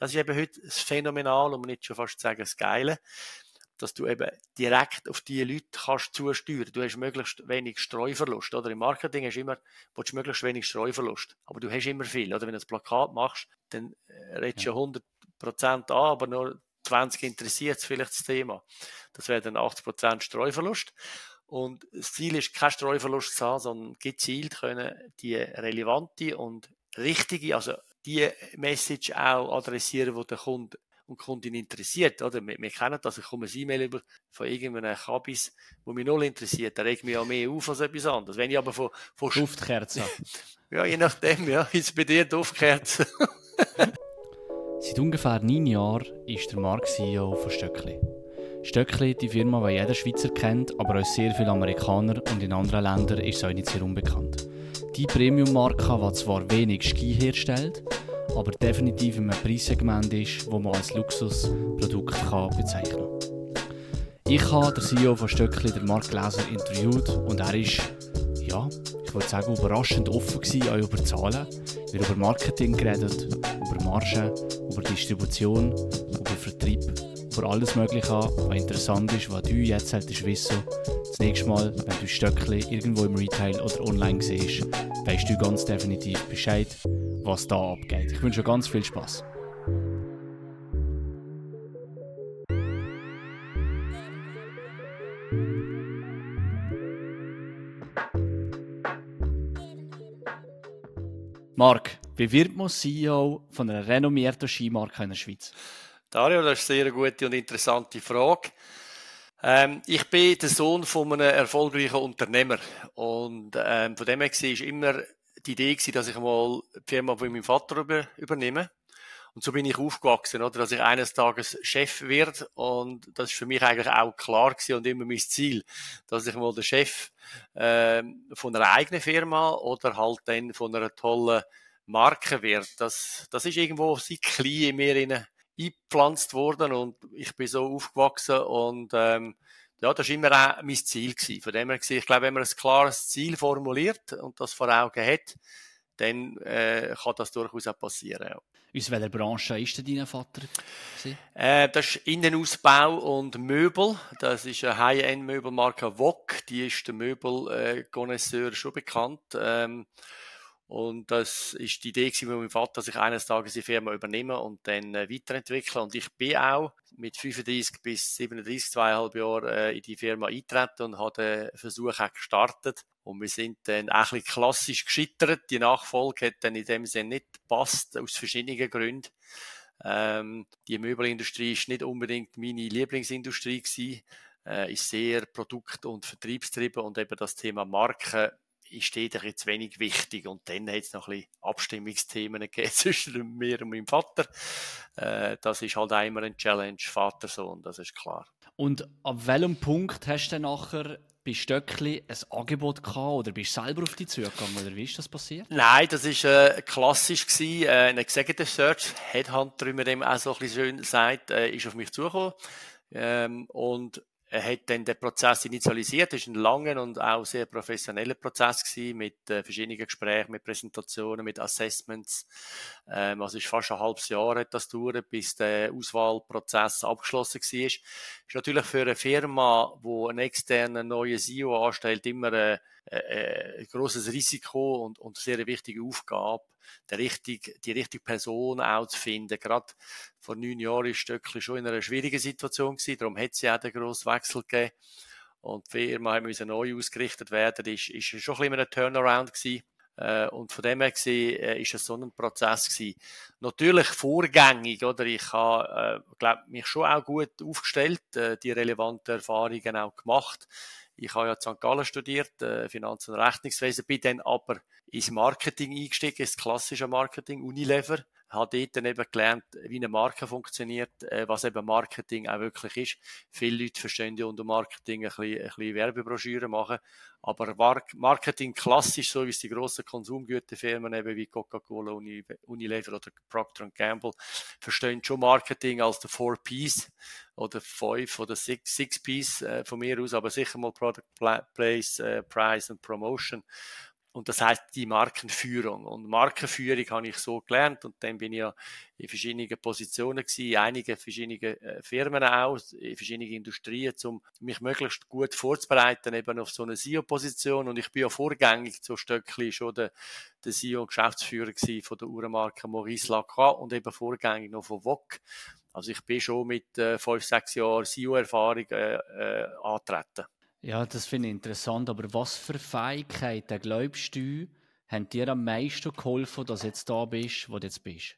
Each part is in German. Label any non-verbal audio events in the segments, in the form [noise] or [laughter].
das ist eben heute das Phänomenal, um nicht schon fast zu sagen, das Geile, dass du eben direkt auf die Leute kannst zusteuern. Du hast möglichst wenig Streuverlust, oder? Im Marketing hast du immer, willst du möglichst wenig Streuverlust. Aber du hast immer viel, oder? Wenn du ein Plakat machst, dann äh, redest du ja 100 Prozent an, aber nur 20 interessiert vielleicht das Thema. Das wäre dann 80 Prozent Streuverlust. Und das Ziel ist, kein Streuverlust zu haben, sondern gezielt können die relevante und richtige, also die Message auch adressieren, die der Kunde und Kundin interessiert. Oder? Wir, wir kennen das, ich komme ein E-Mail über von irgendeinem Kabis, wo mich null interessiert, der regt mich ja mehr auf als etwas anderes. Wenn ich aber von... von Duftkerzen. [laughs] ja, je nachdem, ja. Jetzt bei dir Duftkerzen. [laughs] Seit ungefähr neun Jahren ist der Mark CEO von Stöckli. Stöckli, die Firma, die jeder Schweizer kennt, aber auch sehr viele Amerikaner und in anderen Ländern ist es auch nicht sehr unbekannt. Die Premium-Marke, die zwar wenig Ski herstellt, aber definitiv in einem Preissegment ist, wo man als Luxusprodukt kann bezeichnen. Ich habe den CEO von Stöckli, den Mark Gläser, interviewt und er ist, ja, ich würde sagen, überraschend offen gewesen, auch über Zahlen. Wir haben über Marketing geredet, über Margen, über Distribution, über Vertrieb, über alles Mögliche an, was interessant ist, was du jetzt solltest wissen. Das nächste Mal, wenn du Stöckli irgendwo im Retail oder online siehst, weißt du ganz definitiv Bescheid was da abgeht. Ich wünsche ganz viel Spaß. Marc, wie wird man CEO von einer renommierten Skimarke in der Schweiz? Dario, das ist eine sehr gute und interessante Frage. Ähm, ich bin der Sohn von einem erfolgreichen Unternehmer und ähm, von dem her war immer die Idee gewesen, dass ich mal die Firma von meinem Vater über, übernehme. Und so bin ich aufgewachsen, oder, dass ich eines Tages Chef werde. Und das ist für mich eigentlich auch klar gewesen und immer mein Ziel, dass ich mal der Chef äh, von einer eigenen Firma oder halt dann von einer tollen Marke werde. Das, das ist irgendwo seit klein in mir eingepflanzt worden und ich bin so aufgewachsen und ähm, ja, das war immer auch mein Ziel. Gewesen. Von dem her gesehen, ich glaube, wenn man ein klares Ziel formuliert und das vor Augen hat, dann äh, kann das durchaus auch passieren. Ja. Aus welcher Branche ist denn dein Vater? Äh, das ist Innenausbau und Möbel. Das ist eine High-End-Möbelmarke VOG. Die ist der Möbel-Connoisseur schon bekannt. Ähm, und das ist die Idee von meinem Vater, dass ich eines Tages die Firma übernehme und dann äh, weiterentwickle. Und ich bin auch mit 35 bis 37, zweieinhalb Jahren äh, in die Firma eingetreten und habe den Versuch auch gestartet. Und wir sind dann auch ein bisschen klassisch gescheitert. Die Nachfolge hat dann in dem Sinne nicht gepasst, aus verschiedenen Gründen. Ähm, die Möbelindustrie ist nicht unbedingt meine Lieblingsindustrie gewesen, äh, ist sehr produkt- und vertriebstrieben und eben das Thema Marke ist jeder jetzt wenig wichtig. Und dann hat es noch ein bisschen Abstimmungsthemen gegeben [laughs] zwischen mir und meinem Vater. Äh, das ist halt immer ein Challenge, Vater-Sohn, das ist klar. Und ab welchem Punkt hast du dann nachher bei Stöckli ein Angebot gehabt oder bist du selber auf die zugegangen oder wie ist das passiert? Nein, das war äh, klassisch gewesen. Äh, ein Executive Search, Headhunter, wie man dem auch so ein bisschen schön sagt, äh, ist auf mich zugekommen. Ähm, und er hat dann den Prozess initialisiert. Das war ein langer und auch sehr professioneller Prozess gewesen, mit äh, verschiedenen Gesprächen, mit Präsentationen, mit Assessments. Ähm, also ist fast ein halbes Jahr hat das gedauert, bis der Auswahlprozess abgeschlossen war. Ist natürlich für eine Firma, wo einen externen neuen CEO anstellt, immer ein, ein, ein großes Risiko und, und sehr eine wichtige Aufgabe, der richtig, die richtige Person auch zu finden. Gerade vor neun Jahren ist Stöckli schon in einer schwierigen Situation gewesen, darum hat es ja auch den grossen Wechsel gegeben. Und die Firma musste neu ausgerichtet werden, ist, ist schon ein bisschen ein Turnaround gewesen. Äh, und von dem her äh, ist es so ein Prozess gewesen. Natürlich vorgängig, oder? Ich habe, äh, glaube mich schon auch gut aufgestellt, äh, die relevanten Erfahrungen auch gemacht. Ich habe ja in St. Gallen studiert, äh, Finanz- und Rechnungswesen, bin dann aber ins Marketing eingestiegen, ins klassische Marketing, Unilever. Habe dort dann eben gelernt, wie eine Marke funktioniert, äh, was eben Marketing auch wirklich ist. Viele Leute verstehen ja unter Marketing ein bisschen, ein bisschen Werbebroschüren machen. Aber Marketing klassisch, so wie es die grossen Konsumgüterfirmen eben wie Coca-Cola, Unilever oder Procter Gamble, verstehen schon Marketing als der Four Ps oder Five oder Six, Six Ps äh, von mir aus, aber sicher mal Product Place, äh, Price und Promotion. Und das heißt die Markenführung. Und Markenführung habe ich so gelernt und dann bin ich ja in verschiedenen Positionen gewesen, in einigen verschiedenen äh, Firmen auch, in verschiedenen Industrien, um mich möglichst gut vorzubereiten eben auf so eine CEO-Position. Und ich bin ja vorgängig so Stöckli schon der, der CEO und Geschäftsführer gewesen von der Uhrenmarke Maurice Lacroix und eben vorgängig noch von VOG. Also ich bin schon mit äh, fünf, sechs Jahren CEO-Erfahrung äh, äh, antreten. Ja, das finde ich interessant. Aber was für Fähigkeiten glaubst du, haben dir am meisten geholfen, dass du jetzt da bist, wo du jetzt bist?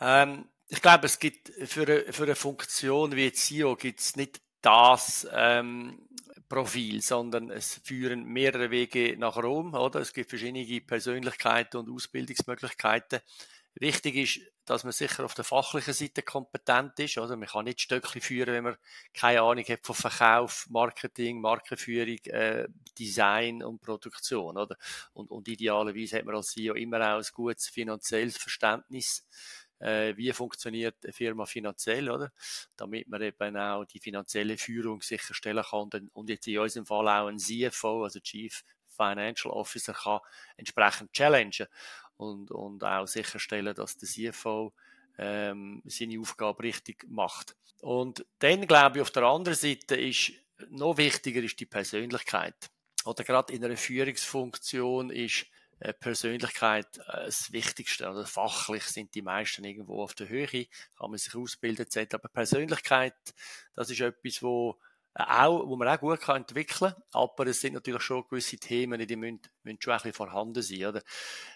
Ähm, ich glaube, es gibt für eine, für eine Funktion wie CEO gibt es nicht das ähm, Profil, sondern es führen mehrere Wege nach Rom, oder? Es gibt verschiedene Persönlichkeiten und Ausbildungsmöglichkeiten. Wichtig ist, dass man sicher auf der fachlichen Seite kompetent ist. Oder? Man kann nicht Stöckchen führen, wenn man keine Ahnung hat von Verkauf, Marketing, Markenführung, äh, Design und Produktion. Oder? Und, und idealerweise hat man als CEO immer auch ein gutes finanzielles Verständnis äh, wie funktioniert eine Firma finanziell, oder? Damit man eben auch die finanzielle Führung sicherstellen kann und jetzt in unserem Fall auch ein CFO, also Chief Financial Officer, kann entsprechend challengen und, und auch sicherstellen, dass der CFO ähm, seine Aufgabe richtig macht. Und dann glaube ich, auf der anderen Seite ist noch wichtiger ist die Persönlichkeit. Oder gerade in einer Führungsfunktion ist äh, Persönlichkeit äh, das Wichtigste. Oder fachlich sind die meisten irgendwo auf der Höhe, kann man sich ausbilden etc. Aber Persönlichkeit, das ist etwas, wo auch, wo man auch gut kann entwickeln kann. Aber es sind natürlich schon gewisse Themen, die müssen, müssen schon ein bisschen vorhanden sein. Oder?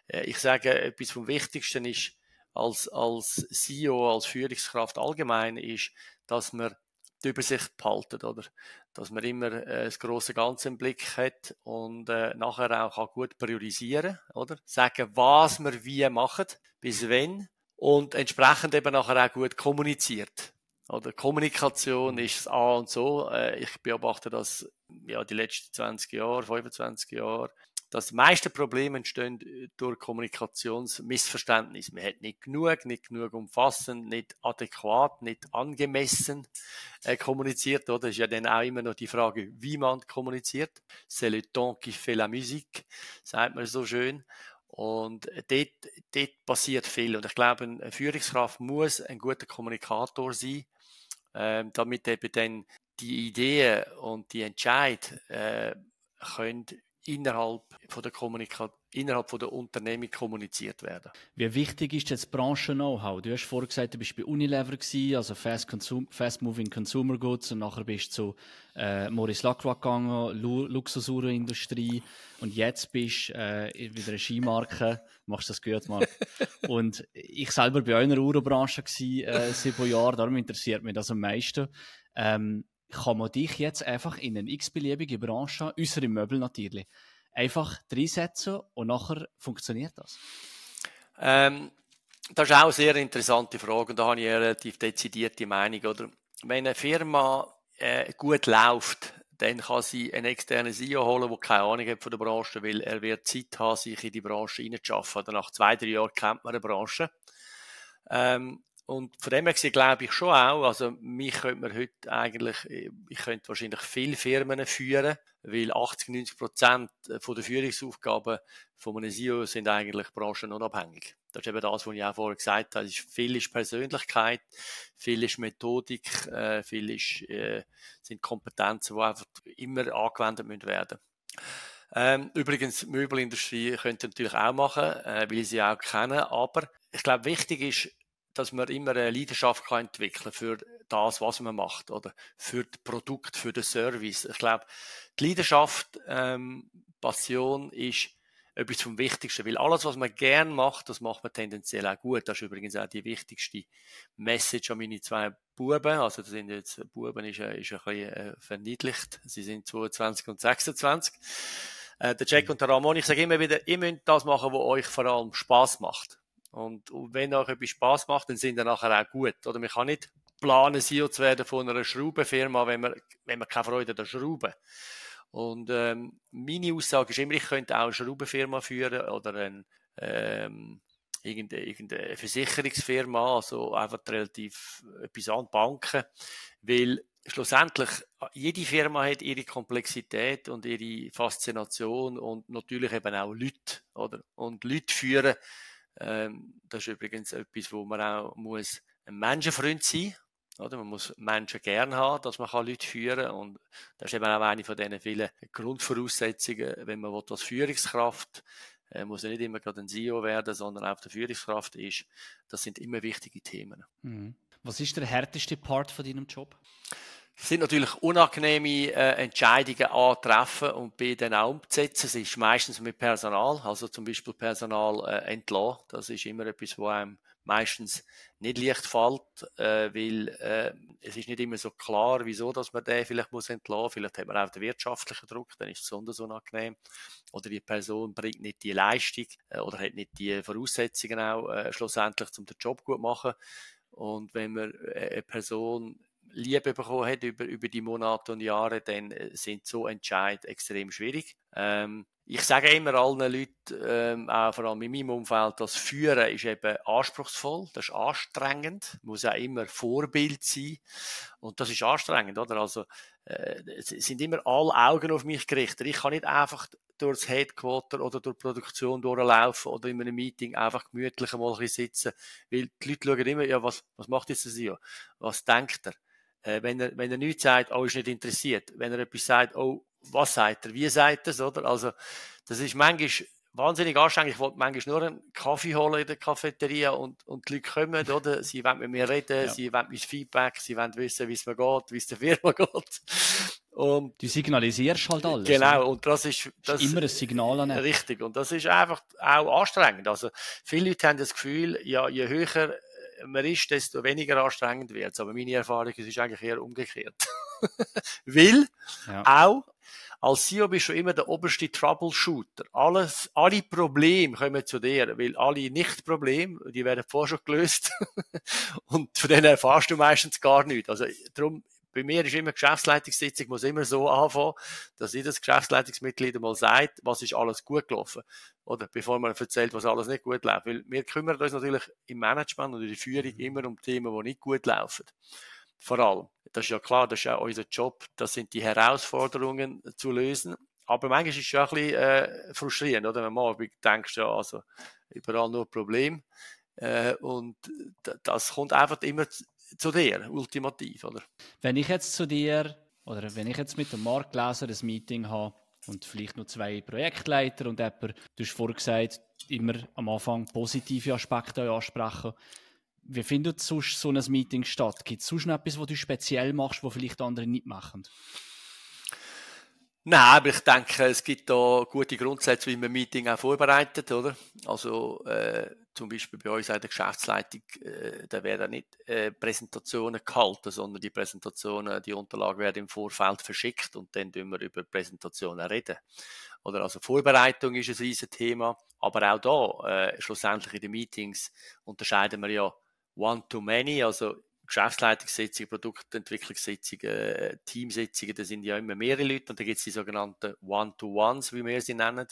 Äh, ich sage, etwas vom Wichtigsten ist, als, als CEO, als Führungskraft allgemein, ist, dass man die Übersicht behalten, oder? Dass man immer äh, das große Ganze im Blick hat und äh, nachher auch kann gut priorisieren, oder? Sagen, was wir wie machen, bis wenn und entsprechend eben nachher auch gut kommuniziert. Oder Kommunikation ist das A und so. Äh, ich beobachte das ja die letzten 20 Jahre, 25 Jahre, dass die meisten Probleme entstehen durch Kommunikationsmissverständnis. Man hat nicht genug, nicht genug umfassend, nicht adäquat, nicht angemessen äh, kommuniziert. Oder ist ja dann auch immer noch die Frage, wie man kommuniziert. C'est le ton qui fait la musique, sagt man so schön. Und dort, dort passiert viel. Und ich glaube, eine Führungskraft muss ein guter Kommunikator sein damit eben dann die Ideen und die Entscheid äh, können innerhalb von der Kommunikation innerhalb von der Unternehmung kommuniziert werden. Wie wichtig ist jetzt Branchen-Know-how? Du hast vorhin gesagt, du bist bei Unilever gewesen, also Fast, Consum Fast Moving Consumer Goods und nachher bist du zu äh, Maurice Lacroix gegangen, Lu Luxusuhrenindustrie und jetzt bist du äh, wieder eine Skimarke, machst das gut, Marc. [laughs] und ich selber bei einer Uhrenbranche gewesen, äh, sieben Jahre, darum interessiert mich das am meisten. Ähm, kann man dich jetzt einfach in eine x-beliebige Branche, unsere Möbel natürlich, einfach reinsetzen und nachher funktioniert das? Ähm, das ist auch eine sehr interessante Frage und da habe ich eine relativ dezidierte Meinung. Oder? Wenn eine Firma äh, gut läuft, dann kann sie einen externen CEO holen, der keine Ahnung hat von der Branche, weil er wird Zeit haben, sich in die Branche hineinzuschaffen. Oder nach zwei, drei Jahren kennt man eine Branche. Ähm, und von dem her gesehen glaube ich schon auch, also mich könnte man heute eigentlich, ich könnte wahrscheinlich viele Firmen führen, weil 80, 90 Prozent der Führungsaufgaben von einem CEO sind eigentlich branchenunabhängig. Das ist eben das, was ich auch vorher gesagt habe. viel ist Persönlichkeit, viel ist Methodik, äh, viel ist, äh, sind Kompetenzen, die einfach immer angewendet müssen werden. Ähm, übrigens, Möbelindustrie könnte natürlich auch machen, äh, weil sie auch kennen, aber ich glaube, wichtig ist, dass man immer eine Leidenschaft kann entwickeln für das, was man macht, oder für das Produkt, für den Service. Ich glaube, die Leidenschaft, ähm, Passion ist etwas vom Wichtigsten, weil alles, was man gern macht, das macht man tendenziell auch gut. Das ist übrigens auch die wichtigste Message an meine zwei Buben. Also, das sind jetzt, Buben ist, ist ein bisschen äh, verniedlicht. Sie sind 22 und 26. Äh, der Jack und der Ramon, ich sage immer wieder, ihr müsst das machen, was euch vor allem Spaß macht. Und, und wenn euch etwas Spaß macht, dann sind ihr nachher auch gut. Oder man kann nicht planen, CEO zu werden von einer Schraubenfirma, wenn man, wenn man keine Freude an der Schraube. Und ähm, meine Aussage ist immer, ich könnte auch eine Schraubenfirma führen oder ein, ähm, irgendeine, irgendeine Versicherungsfirma, also einfach relativ etwas an Banken, weil schlussendlich jede Firma hat ihre Komplexität und ihre Faszination und natürlich eben auch Leute, oder? Und Leute führen, ähm, das ist übrigens etwas, wo man auch muss ein Menschenfreund sein oder? Man muss Menschen gern haben, dass man Leute führen kann. Und das ist eben auch eine von diesen vielen Grundvoraussetzungen, wenn man als Führungskraft äh, muss ja nicht immer gerade ein CEO werden, sondern auch der Führungskraft ist. Das sind immer wichtige Themen. Mhm. Was ist der härteste Part von deinem Job? Es sind natürlich unangenehme äh, Entscheidungen antreffen und B dann auch umzusetzen. Es ist meistens mit Personal, also zum Beispiel Personal äh, entlassen. Das ist immer etwas, wo einem meistens nicht leicht fällt, äh, weil äh, es ist nicht immer so klar, wieso dass man den vielleicht muss entlassen. Vielleicht hat man auch den wirtschaftlichen Druck, dann ist es besonders unangenehm. Oder die Person bringt nicht die Leistung äh, oder hat nicht die Voraussetzungen auch äh, schlussendlich, um den Job gut zu machen. Und wenn man äh, eine Person Liebe bekommen hat über, über die Monate und Jahre, dann äh, sind so Entscheid extrem schwierig. Ähm, ich sage immer allen Leuten, ähm, auch vor allem in meinem Umfeld, das Führen ist eben anspruchsvoll, das ist anstrengend, muss auch immer Vorbild sein und das ist anstrengend, oder? Also äh, es sind immer alle Augen auf mich gerichtet. Ich kann nicht einfach durchs Headquarter oder durch die Produktion durchlaufen oder in einem Meeting einfach gemütlich mal ein sitzen, weil die Leute schauen immer, ja, was, was macht jetzt das hier? Was denkt er? Äh, wenn er, wenn er nichts sagt, oh, ist nicht interessiert. Wenn er etwas sagt, oh, was sagt er, wie sagt er es, oder? Also, das ist manchmal wahnsinnig anstrengend. Ich wollte manchmal nur einen Kaffee holen in der Cafeteria und, und die Leute kommen, oder? Sie wollen mit mir reden, ja. sie wollen mein Feedback, sie wollen wissen, wie es mir geht, wie es der Firma [laughs] geht. Und du signalisierst halt alles. Genau, und das ist, das ist immer ein Signal an Richtig, und das ist einfach auch anstrengend. Also, viele Leute haben das Gefühl, ja, je höher man ist, desto weniger anstrengend wird es. Aber meine Erfahrung ist eigentlich eher umgekehrt. [laughs] Weil ja. auch als CEO bist du immer der oberste Troubleshooter. Alles, alle Probleme kommen zu dir, weil alle Nicht-Probleme, die werden vorher schon gelöst. [laughs] und von denen erfährst du meistens gar nichts. Also, darum, bei mir ist immer Geschäftsleitungssitzung, muss immer so anfangen, dass jedes Geschäftsleitungsmitglied mal sagt, was ist alles gut gelaufen. Oder bevor man erzählt, was alles nicht gut läuft. Weil wir kümmern uns natürlich im Management und in der Führung mhm. immer um Themen, die nicht gut laufen. Vor allem. Das ist ja klar, das ist ja unser Job. Das sind die Herausforderungen zu lösen. Aber manchmal ist es schon ein bisschen äh, frustrierend, oder? Wenn man denkst, ja, also überall nur Problem. Äh, und das kommt einfach immer zu dir, ultimativ, oder? Wenn ich jetzt zu dir, oder wenn ich jetzt mit dem Marktleser ein Meeting habe und vielleicht noch zwei Projektleiter und jemand, du hast vorhin gesagt, immer am Anfang positive Aspekte ansprechen. Wie findet sonst so ein Meeting statt? Gibt es sonst noch etwas, was du speziell machst, was vielleicht andere nicht machen? Nein, aber ich denke, es gibt da gute Grundsätze, wie man Meeting auch vorbereitet, oder? Also äh, zum Beispiel bei uns in der Geschäftsleitung, äh, da werden nicht äh, Präsentationen gehalten, sondern die Präsentationen, die Unterlagen werden im Vorfeld verschickt und dann tun wir über Präsentationen reden. Oder also Vorbereitung ist ein riesiges Thema, aber auch da äh, schlussendlich in den Meetings unterscheiden wir ja One-to-Many, also Geschäftsleitungssitzungen, Produktentwicklungssitzungen, Teamsitzungen, da sind ja immer mehrere Leute und da gibt es die sogenannten One-to-Ones, wie wir sie nennen.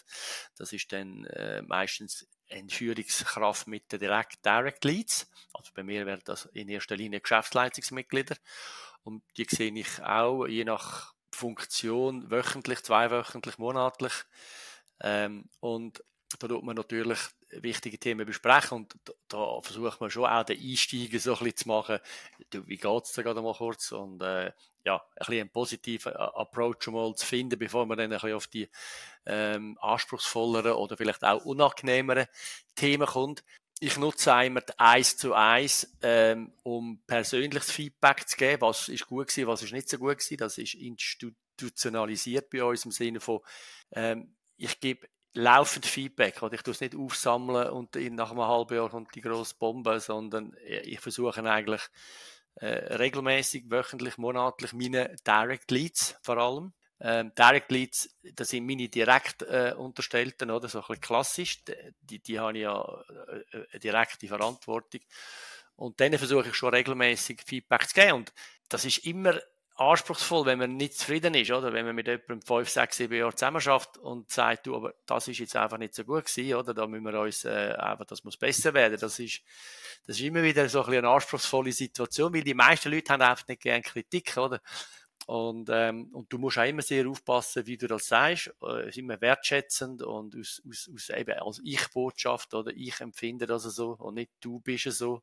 Das ist dann äh, meistens eine Führungskraft mit den Direct, Direct Leads. Also bei mir wären das in erster Linie Geschäftsleitungsmitglieder. Und die sehe ich auch je nach Funktion wöchentlich, zweiwöchentlich, monatlich. Ähm, und da tut man natürlich wichtige Themen besprechen und da, versucht man schon auch den Einsteiger so ein bisschen zu machen. Du, wie geht's da gerade mal kurz? Und äh, ja, ein bisschen einen positiven Approach mal zu finden, bevor man dann ein bisschen auf die ähm, anspruchsvolleren oder vielleicht auch unangenehmeren Themen kommt. Ich nutze einmal eins zu eins, ähm, um persönliches Feedback zu geben. Was ist gut gewesen, was ist nicht so gut gewesen. Das ist institutionalisiert bei uns im Sinne von, ähm, ich gebe laufend Feedback. Oder ich tue es nicht aufsammeln und nach einem halben Jahr kommt die grosse Bombe, sondern ich versuche eigentlich äh, regelmäßig, wöchentlich, monatlich meine Direct Leads vor allem. Ähm, Direct Leads, das sind meine direkt äh, Unterstellten, oder so ein bisschen klassisch. Die, die haben ja äh, eine direkte Verantwortung. Und denen versuche ich schon regelmäßig Feedback zu geben. Und das ist immer anspruchsvoll, wenn man nicht zufrieden ist, oder? Wenn man mit jemandem fünf, sechs, sieben Jahre zusammen schafft und sagt, du, aber das ist jetzt einfach nicht so gut gewesen, oder? Da müssen wir uns, äh, einfach, das muss besser werden. Das ist, das ist immer wieder so ein bisschen eine anspruchsvolle Situation, weil die meisten Leute haben einfach nicht gerne Kritik, oder? Und, ähm, und du musst auch immer sehr aufpassen, wie du das sagst, äh, immer wertschätzend und aus, aus, aus eben als Ich-Botschaft oder ich empfinde das so und nicht du bist so.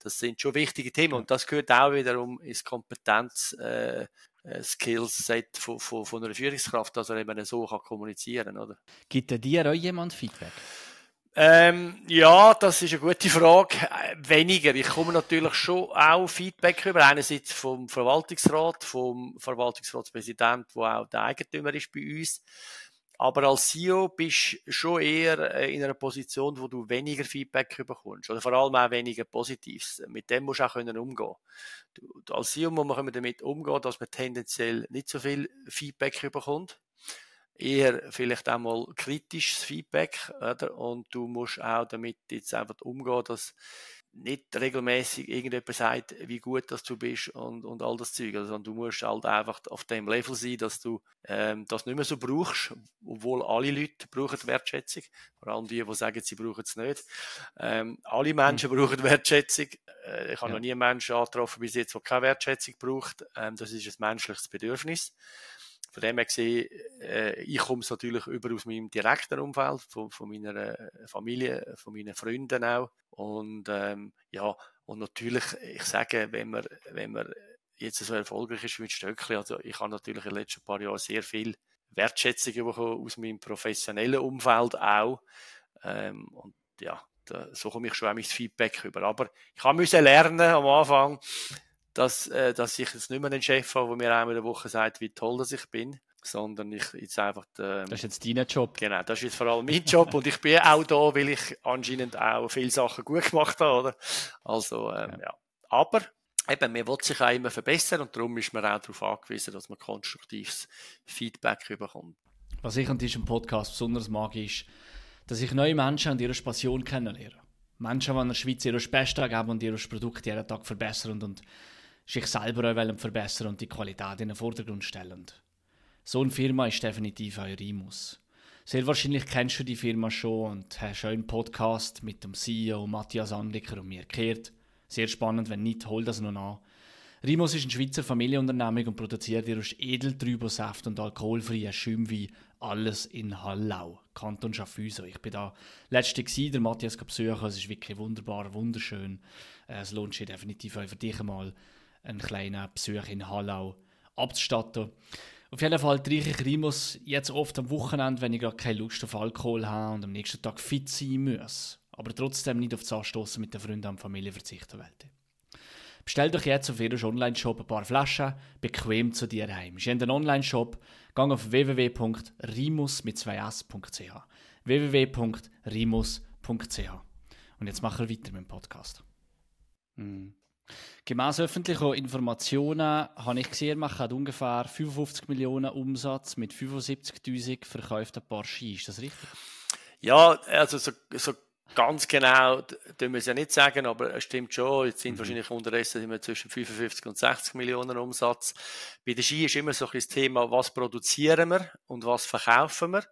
Das sind schon wichtige Themen und das gehört auch wiederum ins Kompetenz, äh, äh Skillset von, von, von einer Führungskraft, dass er eben so kann kommunizieren kann. Gibt dir auch jemand Feedback? Ähm, ja, das ist eine gute Frage. Äh, weniger. Ich komme natürlich schon auch Feedback über. Einerseits vom Verwaltungsrat, vom Verwaltungsratspräsident, wo auch der Eigentümer ist bei uns. Aber als CEO bist du schon eher äh, in einer Position, wo du weniger Feedback bekommst. Oder vor allem auch weniger Positives. Mit dem musst du auch können umgehen. Du, als CEO muss man damit umgehen, dass man tendenziell nicht so viel Feedback bekommt eher vielleicht auch mal kritisches Feedback, oder? Und du musst auch damit jetzt einfach umgehen, dass nicht regelmäßig irgendjemand sagt, wie gut dass du bist und, und all das Zeug. Also du musst halt einfach auf dem Level sein, dass du ähm, das nicht mehr so brauchst, obwohl alle Leute brauchen Wertschätzung. Vor allem die, die sagen, sie brauchen es nicht. Ähm, alle Menschen mhm. brauchen Wertschätzung. Äh, ich habe ja. noch nie einen Menschen angetroffen bis jetzt, der keine Wertschätzung braucht. Ähm, das ist ein menschliches Bedürfnis. Von dem her gesehen, äh, ich komme es natürlich über aus meinem direkten Umfeld, von, von meiner Familie, von meinen Freunden auch. Und ähm, ja, und natürlich, ich sage, wenn man, wenn man jetzt so erfolgreich ist mit Stöckli, also ich habe natürlich in den letzten paar Jahren sehr viel Wertschätzung bekommen aus meinem professionellen Umfeld auch. Ähm, und ja, da, so komme ich schon auch mein Feedback über. Aber ich musste lernen am Anfang, dass, äh, dass ich jetzt nicht mehr einen Chef habe, der mir einmal in der Woche sagt, wie toll dass ich bin, sondern ich jetzt einfach... Ähm, das ist jetzt dein Job. Genau, das ist jetzt vor allem mein [laughs] Job und ich bin auch da, weil ich anscheinend auch viele Sachen gut gemacht habe, oder? Also, ähm, ja. ja. Aber eben, man will sich auch immer verbessern und darum ist man auch darauf angewiesen, dass man konstruktives Feedback bekommt. Was ich an diesem Podcast besonders mag, ist, dass ich neue Menschen an ihrer Passion kennenlerne. Menschen, die in der Schweiz ihr Bestes geben und ihre Produkte jeden Tag verbessern und sich selber auch verbessern und die Qualität in den Vordergrund stellen. So eine Firma ist definitiv auch Rimus. Sehr wahrscheinlich kennst du die Firma schon und hast schon einen Podcast mit dem CEO Matthias Anlicker und mir gehört. Sehr spannend, wenn nicht, hol das noch an. Rimus ist ein Schweizer Familienunternehmung und produziert aus Edeltrübersaft und alkoholfreien Schäumwein alles in Hallau, Kanton Schaffhausen. Ich bin da letzte Jahr, der Matthias besuchen, es ist wirklich wunderbar, wunderschön. Äh, es lohnt sich definitiv auch für dich einmal einen kleinen Besuch in Hallau abzustatten. Auf jeden Fall trinke ich Rimus jetzt oft am Wochenende, wenn ich gerade keine Lust auf Alkohol habe und am nächsten Tag fit sein muss. Aber trotzdem nicht auf das Anstoßen mit den Freunden und Familie verzichten wollte. Bestell doch jetzt auf ihrem Online-Shop ein paar Flaschen bequem zu dir heim. Ist einen Online-Shop, gang auf www.rimus mit 2s.ch. www.rimus.ch. Und jetzt machen wir weiter mit dem Podcast. Mm. Gemäss öffentlichen Informationen habe ich gesehen, man hat ungefähr 55 Millionen Umsatz mit 75.000 verkauften Paar Ski. Ist das richtig? Ja, also so, so ganz genau können wir es ja nicht sagen, aber es stimmt schon. Jetzt sind mhm. wahrscheinlich unterdessen immer zwischen 55 und 60 Millionen Umsatz. Bei der Ski ist immer so ein das Thema, was produzieren wir und was verkaufen wir.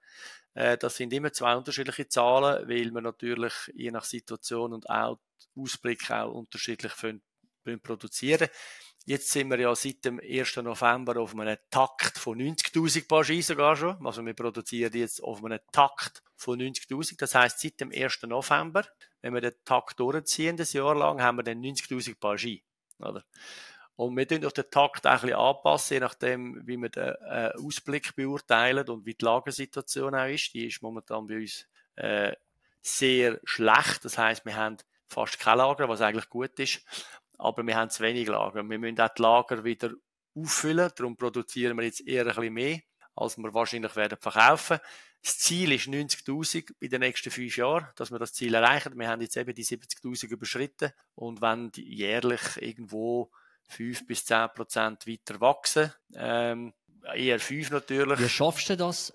Äh, das sind immer zwei unterschiedliche Zahlen, weil wir natürlich je nach Situation und auch Ausblick auch unterschiedlich produzieren. Jetzt sind wir ja seit dem 1. November auf einem Takt von 90.000 Paar Ski sogar schon. Also wir produzieren jetzt auf einem Takt von 90.000. Das heißt seit dem 1. November, wenn wir den Takt durchziehen, das Jahr lang, haben wir dann 90.000 Paar Ski. Oder? Und wir tun auch den Takt ein bisschen anpassen, je nachdem, wie wir den äh, Ausblick beurteilen und wie die Lagersituation auch ist. Die ist momentan bei uns äh, sehr schlecht. Das heißt, wir haben fast kein Lager, was eigentlich gut ist aber wir haben zu wenig Lager. Wir müssen auch die Lager wieder auffüllen, darum produzieren wir jetzt eher ein bisschen mehr, als wir wahrscheinlich werden verkaufen. Das Ziel ist 90.000 in den nächsten fünf Jahren, dass wir das Ziel erreichen. Wir haben jetzt eben die 70.000 überschritten und wenn jährlich irgendwo 5 bis 10 Prozent weiter wachsen, ähm, eher 5 natürlich. Wie schaffst du das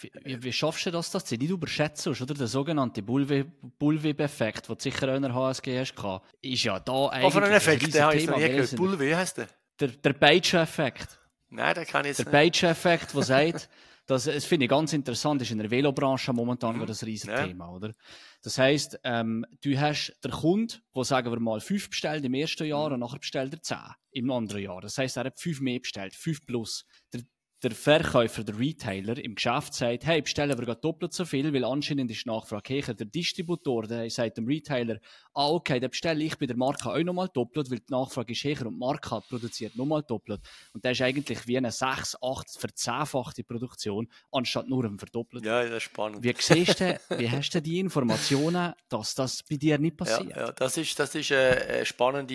wie, wie, schaffst du das, dass du nicht überschätzt oder? Der sogenannte Bullweb-Effekt, den du sicher auch in der HSG hast, ist ja da eigentlich Auf einen Effekt, der heißt nie gehört. Bullweb heisst der? der, der Peitsche-Effekt. Nein, den kann ich jetzt Der Peitsche-Effekt, der [laughs] sagt, das, das finde ich ganz interessant, ist in der Velobranche momentan mhm. das riesige ja. Thema, oder? Das heisst, ähm, du hast den Kunden, der sagen wir mal fünf bestellt im ersten Jahr mhm. und nachher bestellt er zehn im anderen Jahr. Das heisst, er hat fünf mehr bestellt, fünf plus. Der der Verkäufer, der Retailer im Geschäft sagt, hey, bestellen wir doppelt so viel, weil anscheinend ist die Nachfrage höher. Der Distributor, der sagt dem Retailer, ah, okay, dann bestelle ich bei der Marke auch nochmal doppelt, weil die Nachfrage ist höher und die Marke produziert nochmal doppelt. Und das ist eigentlich wie eine 6, 8, verzehnfachte Produktion, anstatt nur ein verdoppelt. Ja, das ist spannend. Wie siehst du, wie hast du die Informationen, dass das bei dir nicht passiert? Ja, ja das ist, das ist eine spannende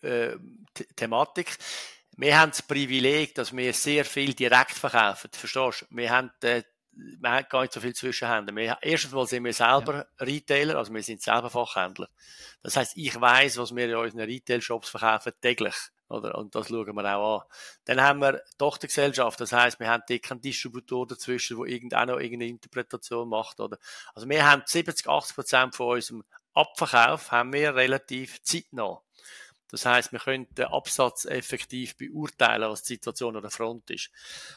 äh, Thematik wir haben das Privileg, dass wir sehr viel direkt verkaufen. Verstehst du? Wir haben, äh, wir haben gar nicht so viel Zwischenhändler. Wir, erstens mal sind wir selber ja. Retailer, also wir sind selber Fachhändler. Das heißt, ich weiß, was wir in unseren Retail-Shops verkaufen täglich. Oder? Und das schauen wir auch an. Dann haben wir Tochtergesellschaft, das heißt, wir haben dort keinen Distributor dazwischen, der irgendeine noch irgendeine Interpretation macht. Oder? Also wir haben 70, 80 Prozent von unserem Abverkauf haben wir relativ zeitnah. Das heißt, wir können den Absatz effektiv beurteilen, was die Situation an der Front ist.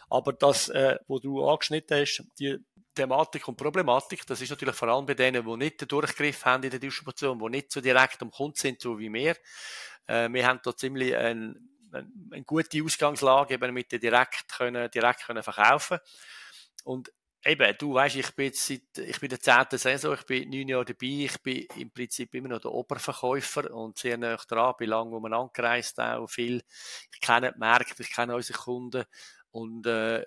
Aber das, äh, wo du angeschnitten hast, die Thematik und Problematik, das ist natürlich vor allem bei denen, die nicht den Durchgriff haben in der Distribution, die nicht so direkt am Kunden sind, so wie wir. Äh, wir haben da ziemlich ein, ein, eine gute Ausgangslage, eben mit der direkt können, direkt können verkaufen. Und eben, du weißt, ich bin jetzt seit, ich bin der zehnten Saison, ich bin neun Jahre dabei, ich bin im Prinzip immer noch der Oberverkäufer und sehr nah dran, bin lange umeinander gereist auch, viel. Ich kenne die Märkte, ich kenne unsere Kunden und, äh,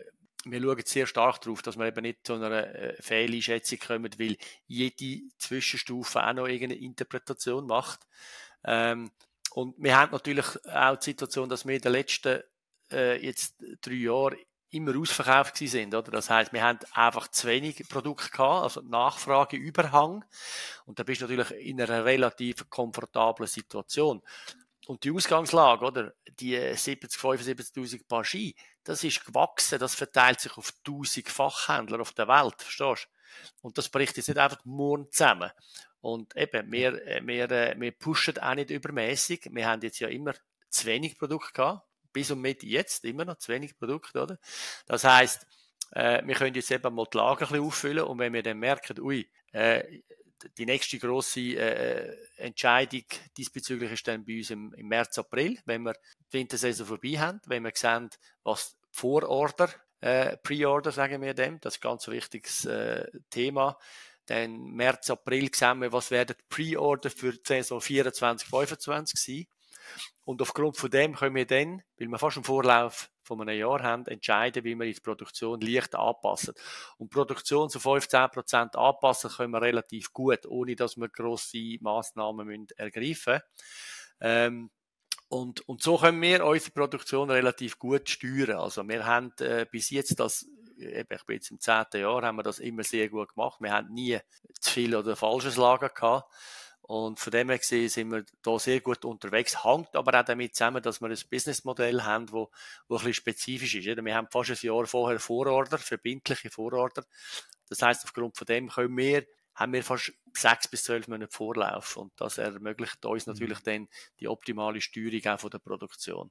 wir schauen sehr stark darauf, dass wir eben nicht zu einer äh, Fehleinschätzung kommen, weil jede Zwischenstufe auch noch irgendeine Interpretation macht. Ähm, und wir haben natürlich auch die Situation, dass wir in den letzten äh, jetzt drei Jahren immer ausverkauft sind, oder? Das heißt, wir haben einfach zu wenig Produkte gehabt, also Nachfrageüberhang. Und da bist du natürlich in einer relativ komfortablen Situation. Und die Ausgangslage, oder? Die 70, 75.000 Paar Ski, das ist gewachsen, das verteilt sich auf 1000 Fachhändler auf der Welt, verstehst du? Und das bricht jetzt nicht einfach morgen zusammen. Und eben, wir, wir, äh, wir pushen auch nicht übermäßig. Wir haben jetzt ja immer zu wenig Produkte gehabt bis und mit jetzt immer noch zu wenig Produkte, oder? Das heißt, äh, wir können jetzt eben mal die Lager ein bisschen auffüllen und wenn wir dann merken, ui, äh, die nächste große äh, Entscheidung diesbezüglich ist dann bei uns im, im März, April, wenn wir die Wintersaison vorbei haben, wenn wir sehen, was Vororder, äh, Pre-Order sagen wir dem, das ist ein ganz wichtiges äh, Thema. Dann März, April sehen wir, was werden Pre-Order für die Saison 24, 25 sein. Und aufgrund von dem können wir dann, weil wir fast einen Vorlauf von einem Jahr haben, entscheiden, wie wir die Produktion leicht anpassen. Und Produktion zu 15% anpassen können wir relativ gut, ohne dass wir grosse Massnahmen ergreifen müssen. Ähm, und, und so können wir unsere Produktion relativ gut steuern. Also wir haben äh, bis jetzt das, eben, ich bin jetzt im zehnten Jahr, haben wir das immer sehr gut gemacht. Wir haben nie zu viel oder falsches Lager gehabt. Und von dem her gesehen sind wir da sehr gut unterwegs. Hängt aber auch damit zusammen, dass wir ein Businessmodell haben, wo, wo ein bisschen spezifisch ist. Wir haben fast ein Jahr vorher Vororder, verbindliche Vororder. Das heißt, aufgrund von dem können wir, haben wir fast sechs bis zwölf Monate Vorlauf. Und das ermöglicht uns mhm. natürlich dann die optimale Steuerung auch von der Produktion.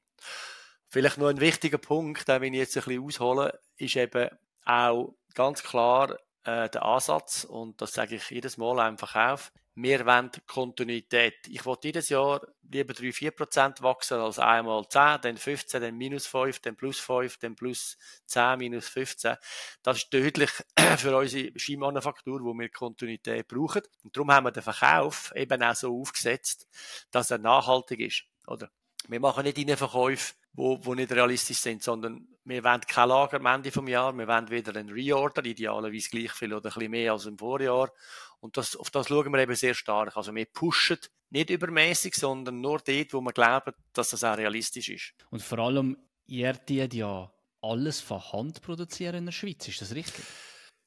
Vielleicht noch ein wichtiger Punkt, den ich jetzt ein bisschen aushole, ist eben auch ganz klar äh, der Ansatz, und das sage ich jedes Mal einfach auf, wir wollen Kontinuität. Ich will jedes Jahr lieber 3-4% wachsen als einmal 10, dann 15, dann minus 5, dann plus 5, dann plus 10, minus 15. Das ist deutlich [clears throat] für unsere Skimanufaktur, wo wir Kontinuität brauchen. Und darum haben wir den Verkauf eben auch so aufgesetzt, dass er nachhaltig ist. Oder? Wir machen nicht Innenverkäufe, wo, wo nicht realistisch sind, sondern wir wollen kein Lager am Ende vom Jahr, wir wollen wieder einen Reorder, idealerweise gleich viel oder ein bisschen mehr als im Vorjahr. Und das, auf das schauen wir eben sehr stark. Also wir pushen nicht übermäßig, sondern nur dort, wo wir glauben, dass das auch realistisch ist. Und vor allem, ihr tut ja alles von Hand produzieren in der Schweiz, ist das richtig?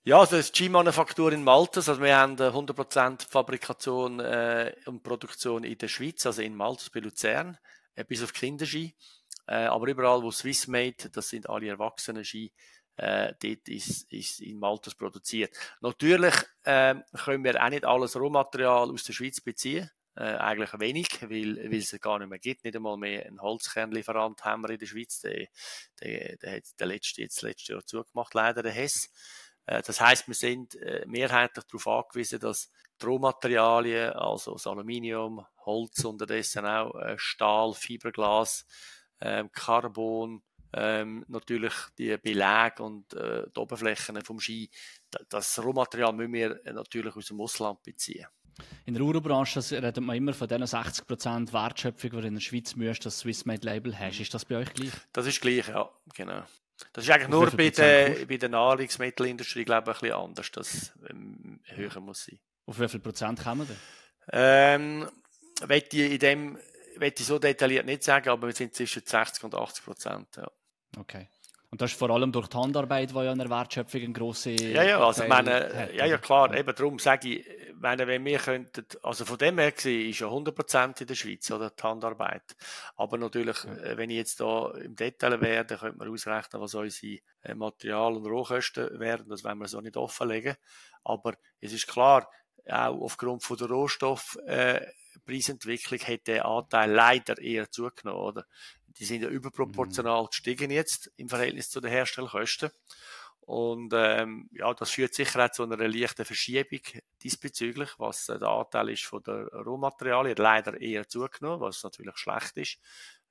Ja, also das G-Manufaktur in Maltas, also wir haben 100% Fabrikation äh, und Produktion in der Schweiz, also in Maltas bei Luzern, äh, bis auf Kinderski. Äh, aber überall, wo Swissmade, das sind alle erwachsenen Ski, äh, dort ist, ist in Maltas produziert. Natürlich äh, können wir auch nicht alles Rohmaterial aus der Schweiz beziehen. äh, eigentlich wenig, weil, weil es gar nicht mehr gibt. Nicht einmal mehr einen Holzkernlieferant haben wir in der Schweiz. Der, der, der hat der letzte, jetzt letztes Jahr zugemacht, leider der Hess. Äh, das heißt, wir sind äh, mehrheitlich darauf angewiesen, dass die Rohmaterialien, also das Aluminium, Holz unterdessen auch, äh, Stahl, Fiberglas, ähm, Carbon, ähm, natürlich die Belege und äh, die Oberflächen vom Ski. Das Rohmaterial müssen wir natürlich aus dem Ausland beziehen. In der Urobranche redet man immer von diesen 60% Wertschöpfung, die du in der Schweiz müsst, das Swissmade-Label hast. Ist das bei euch gleich? Das ist gleich, ja, genau. Das ist eigentlich nur bei der, bei der Nahrungsmittelindustrie, glaube ich, ein bisschen anders, dass es ähm, höher muss sein. Auf wie viel Prozent kommen wir Ähm, ich in dem, ich so detailliert nicht sagen, aber wir sind zwischen 60 und 80 Prozent, ja. Okay. Und das ist vor allem durch die Handarbeit, die ja in der Wertschöpfung eine grosse. Ja, ja, also ich meine, ja, ja, klar, eben darum sage ich, meine, wenn wir könnten, also von dem her gesehen, ist ja 100% in der Schweiz, oder, die Handarbeit. Aber natürlich, ja. Äh, wenn ich jetzt da im Detail wäre, dann könnte man ausrechnen, was unsere äh, Material- und Rohkosten wären, das wollen wir so nicht offenlegen. Aber es ist klar, auch aufgrund von der Rohstoffpreisentwicklung äh, hat der Anteil leider eher zugenommen, oder? Die sind ja überproportional mhm. gestiegen jetzt im Verhältnis zu den Herstellkosten. Und ähm, ja, das führt sicher auch zu einer leichten Verschiebung diesbezüglich, was äh, der Anteil ist von der Rohmaterialien leider eher zugenommen, was natürlich schlecht ist.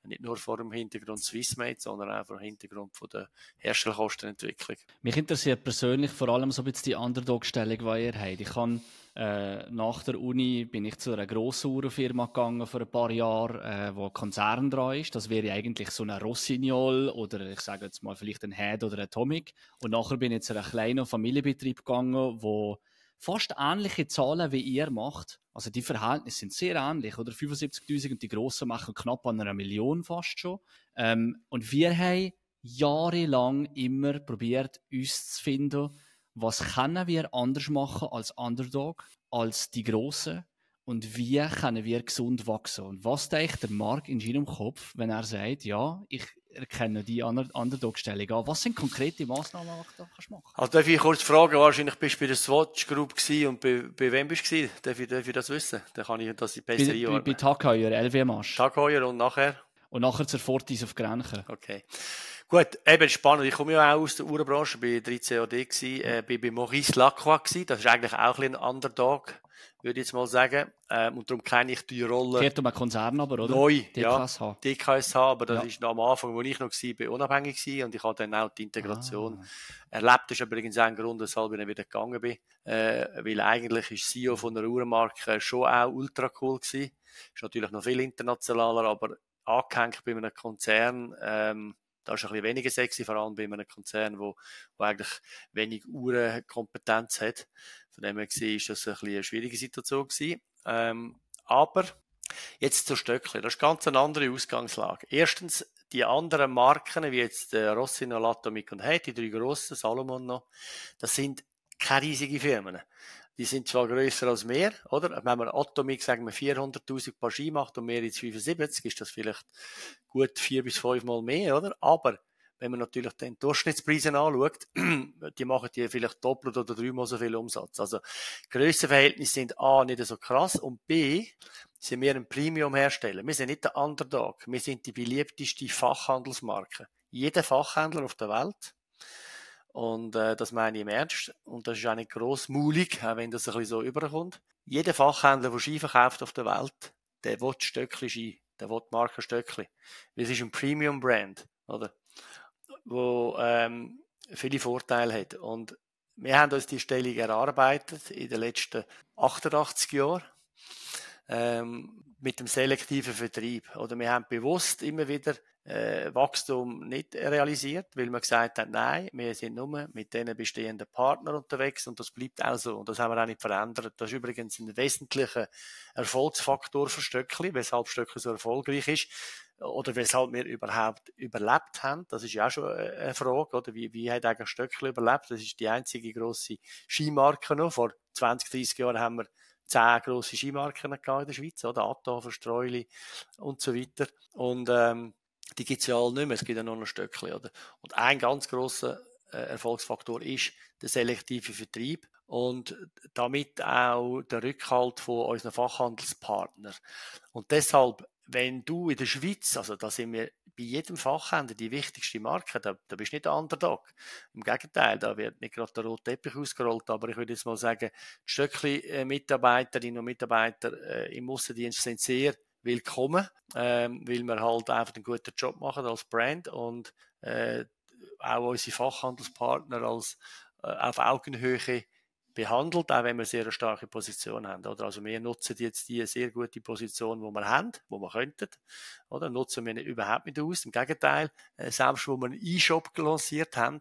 Nicht nur vor dem Hintergrund Swissmade, sondern auch vor dem Hintergrund von der Herstellkostenentwicklung. Mich interessiert persönlich vor allem so ein bisschen die Underdog-Stellung, die ihr habt. Ich kann äh, nach der Uni bin ich zu einer grossen Uhrenfirma gegangen vor ein paar Jahren, äh, wo Konzern dran ist. Das wäre eigentlich so ein Rossignol oder ich sage jetzt mal vielleicht ein Head oder ein Atomic. Und nachher bin ich zu einem kleinen Familienbetrieb gegangen, wo fast ähnliche Zahlen wie ihr macht. Also die Verhältnisse sind sehr ähnlich, oder 75.000 und die Grossen machen knapp an einer Million fast schon. Ähm, und wir haben jahrelang immer probiert, uns zu finden, was können wir anders machen als Underdog, als die Großen und wie können wir gesund wachsen? Und was denkt der Marc in seinem Kopf, wenn er sagt, ja, ich erkenne die Underdog-Stellung an? Was sind konkrete Massnahmen, die du kannst machen Also darf ich kurz fragen, wahrscheinlich bist du bei der Swatch Group und bei, bei wem bist du Darf ich, darf ich das wissen? Dann kann ich das besser bei, einordnen. Bei, bei Tag Heuer, LWMasch. Tag Heuer und nachher? Und nachher zur Fortis auf Grenchen. Okay. Gut, eben spannend. Ich komme ja auch aus der Uhrenbranche, bin 13 CAD gewesen, äh, bin bei Maurice Lacroix gewesen. Das ist eigentlich auch ein, ein Underdog, würde ich jetzt mal sagen. Ähm, und darum kenne ich die Rolle. Gehört um einen Konzern aber, oder? Neu, DKSH. ja. DKSH, aber das ja. ist noch am Anfang, wo ich noch war, bin unabhängig gewesen und ich habe dann auch die Integration ah. erlebt. Das ist übrigens auch ein Grund, weshalb ich dann wieder gegangen bin. Äh, weil eigentlich ist CEO von einer Uhrenmarke schon auch ultra cool gewesen. Ist natürlich noch viel internationaler, aber angehängt bei einem Konzern, ähm, da ist ein bisschen weniger sexy, vor allem bei einem Konzern, wo, wo eigentlich wenig Uhrenkompetenz hat. Von dem her war das ein bisschen eine schwierige Situation gewesen. Ähm, aber jetzt zur Stöckli. Das ist ganz eine andere Ausgangslage. Erstens, die anderen Marken, wie jetzt äh, Rossino, Latomic und Hey, die drei grossen, Salomon noch, das sind keine riesigen Firmen die sind zwar grösser als wir, oder? Wenn man Atomic, sagen wir, 400.000 Paar Ski macht und mehr jetzt 75, ist das vielleicht gut vier bis fünf Mal mehr, oder? Aber wenn man natürlich den Durchschnittspreisen anschaut, [clears throat] die machen die vielleicht doppelt oder dreimal so viel Umsatz. Also Grössenverhältnisse sind A nicht so krass und B sind wir ein Premium-Hersteller. Wir sind nicht der Underdog, wir sind die beliebteste Fachhandelsmarke. Jeder Fachhändler auf der Welt und äh, das meine ich im Ernst. Und das ist auch nicht grossmulig, auch wenn das ein bisschen so überkommt. Jeder Fachhändler, der Ski verkauft auf der Welt, der will Stöckli Ski. Der will Marke Stöckli. Es ist ein Premium-Brand, oder? Wo ähm, viele Vorteile hat. Und wir haben uns die Stellung erarbeitet in den letzten 88 Jahren ähm, mit dem selektiven Vertrieb. Oder wir haben bewusst immer wieder äh, Wachstum nicht realisiert, weil man gesagt hat, nein, wir sind nur mit den bestehenden Partnern unterwegs und das bleibt auch so. Und das haben wir auch nicht verändert. Das ist übrigens ein wesentlicher Erfolgsfaktor für Stöckli, weshalb Stöckli so erfolgreich ist oder weshalb wir überhaupt überlebt haben. Das ist ja auch schon eine Frage, oder? Wie, wie hat eigentlich Stöckli überlebt? Das ist die einzige grosse Skimarke noch. Vor 20, 30 Jahren haben wir zehn grosse Skimarken in der Schweiz, oder? Atto, Streuli und so weiter. Und, ähm, die gibt es ja alle nicht mehr, es gibt ja noch ein Stöckchen, oder? Und ein ganz grosser äh, Erfolgsfaktor ist der selektive Vertrieb und damit auch der Rückhalt von unseren Fachhandelspartnern. Und deshalb, wenn du in der Schweiz, also da sind wir bei jedem Fachhändler die wichtigste Marke, da, da bist du nicht der Underdog. Im Gegenteil, da wird nicht gerade der rote Teppich ausgerollt, aber ich würde jetzt mal sagen, die Stöckli-Mitarbeiterinnen und Mitarbeiter äh, im Aussendienst sind sehr willkommen, ähm, weil wir halt einfach einen guten Job machen als Brand und äh, auch unsere Fachhandelspartner als äh, auf Augenhöhe behandelt, auch wenn wir sehr eine starke Position haben. Oder? Also wir nutzen jetzt die sehr gute Position, die wir haben, wo wir könnten, oder? nutzen wir nicht, überhaupt nicht aus. Im Gegenteil, äh, selbst wo wir einen E-Shop lanciert haben,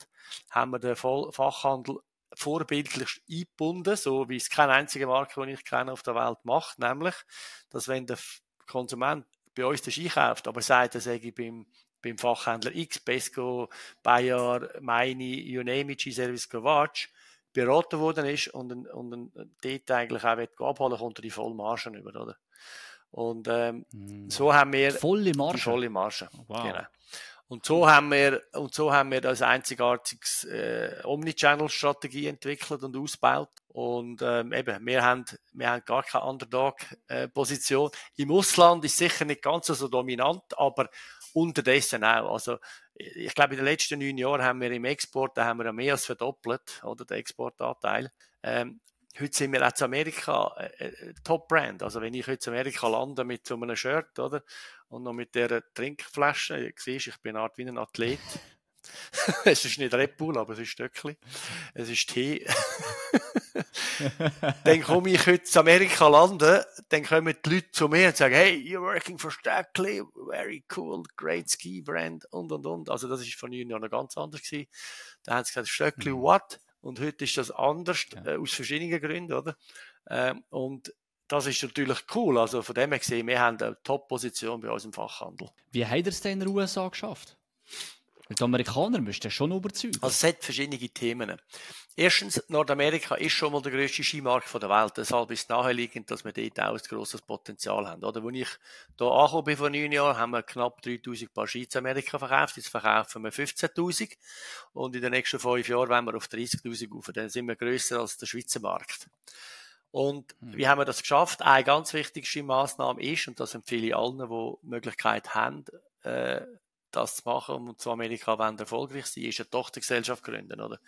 haben wir den Fachhandel vorbildlich eingebunden, so wie es keine einzige Marke, die ich kenne, auf der Welt macht, nämlich, dass wenn der Konsument bei uns das einkauft, aber sagt, er ich beim beim Fachhändler X, Pesco, Bayer, Meini, you name it, G-Service, Watch, beraten worden ist und, ein, und ein, dort eigentlich auch will abholen kommt er die volle Margen über, oder? Und ähm, mm. so haben wir volle Marge. volle Marge. Wow. Genau. Und so haben wir und so haben wir als einzigartiges äh, Omnichannel-Strategie entwickelt und ausgebaut. Und ähm, eben, wir haben, wir haben gar keine Underdog-Position. Im Ausland ist sicher nicht ganz so dominant, aber unterdessen auch. Also ich glaube, in den letzten neun Jahren haben wir im Export, da haben wir mehr als verdoppelt, oder, der Exportanteil. Ähm, heute sind wir auch zu Amerika äh, äh, Top-Brand. Also wenn ich heute zu Amerika lande mit so einem Shirt, oder, und noch mit der Trinkflasche, siehst, ich bin eine Art wie ein Athlet. [laughs] [laughs] es ist nicht Red Bull, aber es ist Stöckli. Es ist Tee. [laughs] dann komme ich heute zu Amerika landen, dann kommen die Leute zu mir und sagen, hey, you're working for Stöckli, very cool, great ski brand und und und. Also das ist vor neun Jahren ganz anders gewesen. Da haben sie gesagt, Stöckli mhm. what? Und heute ist das anders, ja. äh, aus verschiedenen Gründen, oder? Ähm, und das ist natürlich cool. Also von dem her gesehen, wir haben eine Top-Position bei uns im Fachhandel. Wie hat er es denn in den USA geschafft? Die Amerikaner müssten schon überzeugen. Also es hat verschiedene Themen. Erstens, Nordamerika ist schon mal der grösste Skimarkt der Welt. Deshalb ist es naheliegend, dass wir dort auch ein grosses Potenzial haben. Oder, als ich hier angekommen bin vor neun Jahren, haben wir knapp 3000 Paar Ski in Amerika verkauft. Jetzt verkaufen wir 15.000. Und in den nächsten fünf Jahren wollen wir auf 30.000 rauf. Dann sind wir grösser als der Schweizer Markt. Und hm. wie haben wir das geschafft? Eine ganz wichtigste Maßnahme ist, und das empfehle ich allen, die Möglichkeit haben, äh, das zu machen und zu Amerika wenn erfolgreich sein, ist eine Tochtergesellschaft gründen, oder?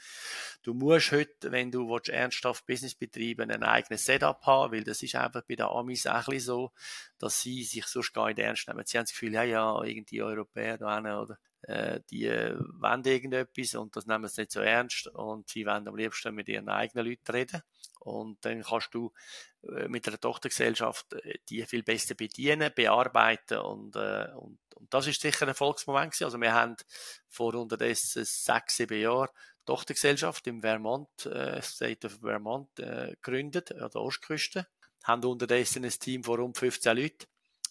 Du musst heute, wenn du willst, ernsthaft Business betreiben, ein eigenes Setup haben, weil das ist einfach bei den Amis auch ein bisschen so, dass sie sich sonst gar nicht ernst nehmen. Sie haben das Gefühl, ja, ja, irgendwie Europäer da hinten, oder? Äh, die äh, wollen irgendetwas und das nehmen sie nicht so ernst und sie wollen am liebsten mit ihren eigenen Leuten reden. Und dann kannst du äh, mit einer Tochtergesellschaft äh, die viel besser bedienen, bearbeiten und, äh, und, und das ist sicher ein Erfolgsmoment gewesen. Also wir haben vor unterdessen sechs, sieben Jahren Tochtergesellschaft im Vermont, äh, State of Vermont, äh, gegründet, an der Ostküste, haben unterdessen ein Team von rund 15 Leuten,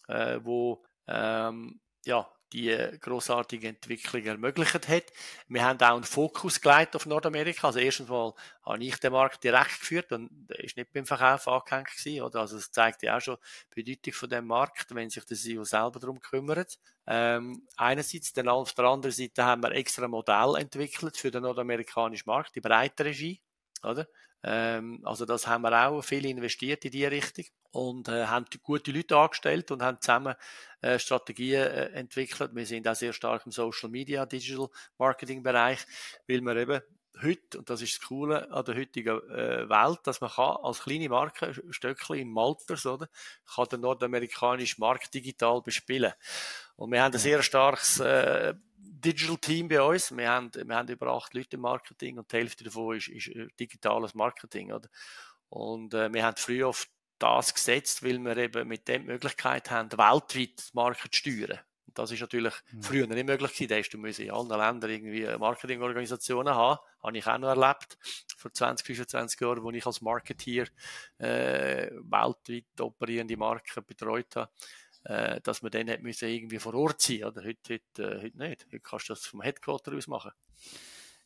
äh, wo ähm, ja, die großartige Entwicklung ermöglicht hat. Wir haben auch einen Fokus gelegt auf Nordamerika. Also erstens mal habe ich den Markt direkt geführt und ist nicht beim Verkauf angehängt gewesen, oder? Also es zeigt ja auch schon die Bedeutung von dem Markt, wenn sich der CEO selber darum kümmert. Ähm, einerseits, dann auf der anderen Seite haben wir extra Modell entwickelt für den nordamerikanischen Markt, die Breiteregie, oder? Ähm, also das haben wir auch viel investiert in die Richtung und äh, haben gute Leute angestellt und haben zusammen äh, Strategien äh, entwickelt. Wir sind auch sehr stark im Social Media, Digital Marketing Bereich, weil wir eben heute, und das ist das Coole an der heutigen äh, Welt, dass man kann als kleine Marke, Stöckchen in Malters, oder, kann den nordamerikanischen Markt digital bespielen. Und wir haben ein sehr starkes äh, Digital Team bei uns. Wir haben, wir haben über acht Leute im Marketing und die Hälfte davon ist, ist äh, digitales Marketing, oder? Und äh, wir haben früh oft das gesetzt, weil wir eben mit dem die Möglichkeit haben, weltweit das Market zu steuern. Und das ist natürlich mhm. früher nicht möglich gewesen. Da hast du in allen Ländern irgendwie Marketingorganisationen haben. Habe ich auch noch erlebt. Vor 20, 25 Jahren, wo ich als Marketeer äh, weltweit operierende Marken betreut habe äh, dass man dann müssen irgendwie vor Ort sein oder heute, heute, äh, heute nicht. Heute kannst du das vom Headquarter aus machen.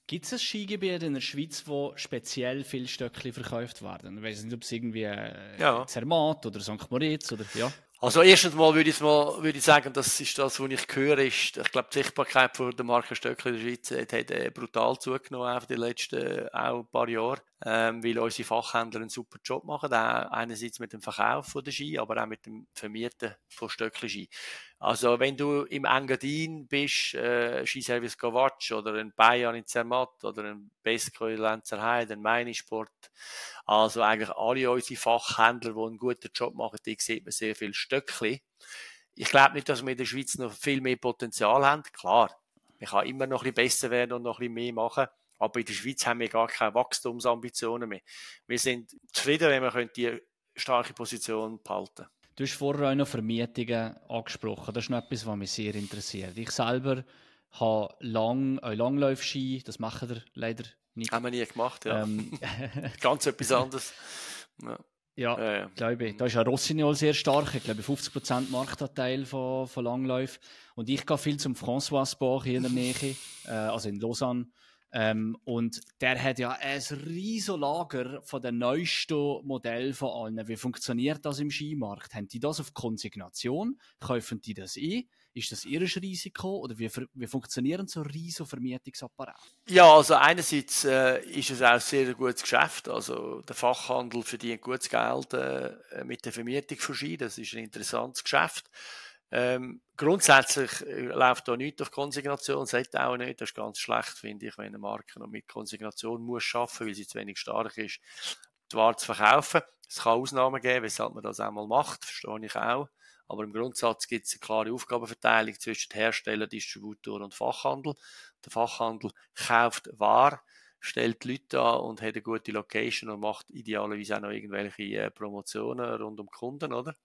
Gibt es ein Skigebiet in der Schweiz, wo speziell viele Stöckchen verkauft werden? Ich weiß nicht, ob es irgendwie äh, ja. Zermatt oder St. Moritz oder ja. Also erstens mal würde ich mal würde ich sagen, das ist das, was ich höre, ist, ich glaube, die Sichtbarkeit von der Marke Stöckli in der Schweiz hat, hat äh, brutal zugenommen auf die letzten äh, auch ein paar Jahre, ähm, weil unsere Fachhändler einen super Job machen, auch einerseits mit dem Verkauf von der Ski, aber auch mit dem Vermieten von Stöckli Ski. Also wenn du im Engadin bist, äh, Skiservice Gavacci oder ein Bayern in Zermatt oder ein Besco in Lenzerheide, ein Meinisport, also eigentlich alle unsere Fachhändler, die einen guten Job machen, die sieht man sehr viel Stöckli. Ich glaube nicht, dass wir in der Schweiz noch viel mehr Potenzial haben. Klar, man kann immer noch ein bisschen besser werden und noch ein bisschen mehr machen. Aber in der Schweiz haben wir gar keine Wachstumsambitionen mehr. Wir sind zufrieden, wenn wir die starke Position behalten können. Du hast vorher auch noch Vermietungen angesprochen. Das ist noch etwas, was mich sehr interessiert. Ich selber habe lang, auch Langlaufski, das machen wir leider nicht. Haben wir nie gemacht, ja. Ähm, [laughs] Ganz etwas [laughs] anderes. Ja. Ja, ja, ja, glaube ich. Da ist ja Rossignol sehr stark. Ich glaube, 50% Marktanteil von, von Langlauf. Und ich gehe viel zum François Bach hier in der Nähe, äh, also in Lausanne. Ähm, und der hat ja ein riesiges Lager von den neuesten Modellen von allen. Wie funktioniert das im Skimarkt? Haben die das auf Konsignation? Kaufen die das ein? Ist das ihr Risiko oder wie, wie funktionieren so riesige Vermietungsapparate? Ja, also einerseits äh, ist es auch ein sehr gutes Geschäft. Also der Fachhandel verdient gutes Geld äh, mit der Vermietung von Ski. Das ist ein interessantes Geschäft. Ähm, grundsätzlich äh, läuft da nichts durch Konsignation, sollte auch nicht. Das ist ganz schlecht, finde ich, wenn eine Marke noch mit Konsignation muss schaffen, weil sie zu wenig stark ist, die Ware zu verkaufen. Es kann Ausnahmen geben, weshalb man das einmal macht, verstehe ich auch. Aber im Grundsatz gibt es eine klare Aufgabenverteilung zwischen Hersteller, Distributor und Fachhandel. Der Fachhandel kauft Ware, stellt Leute an und hat eine gute Location und macht idealerweise auch noch irgendwelche äh, Promotionen rund um Kunden, oder?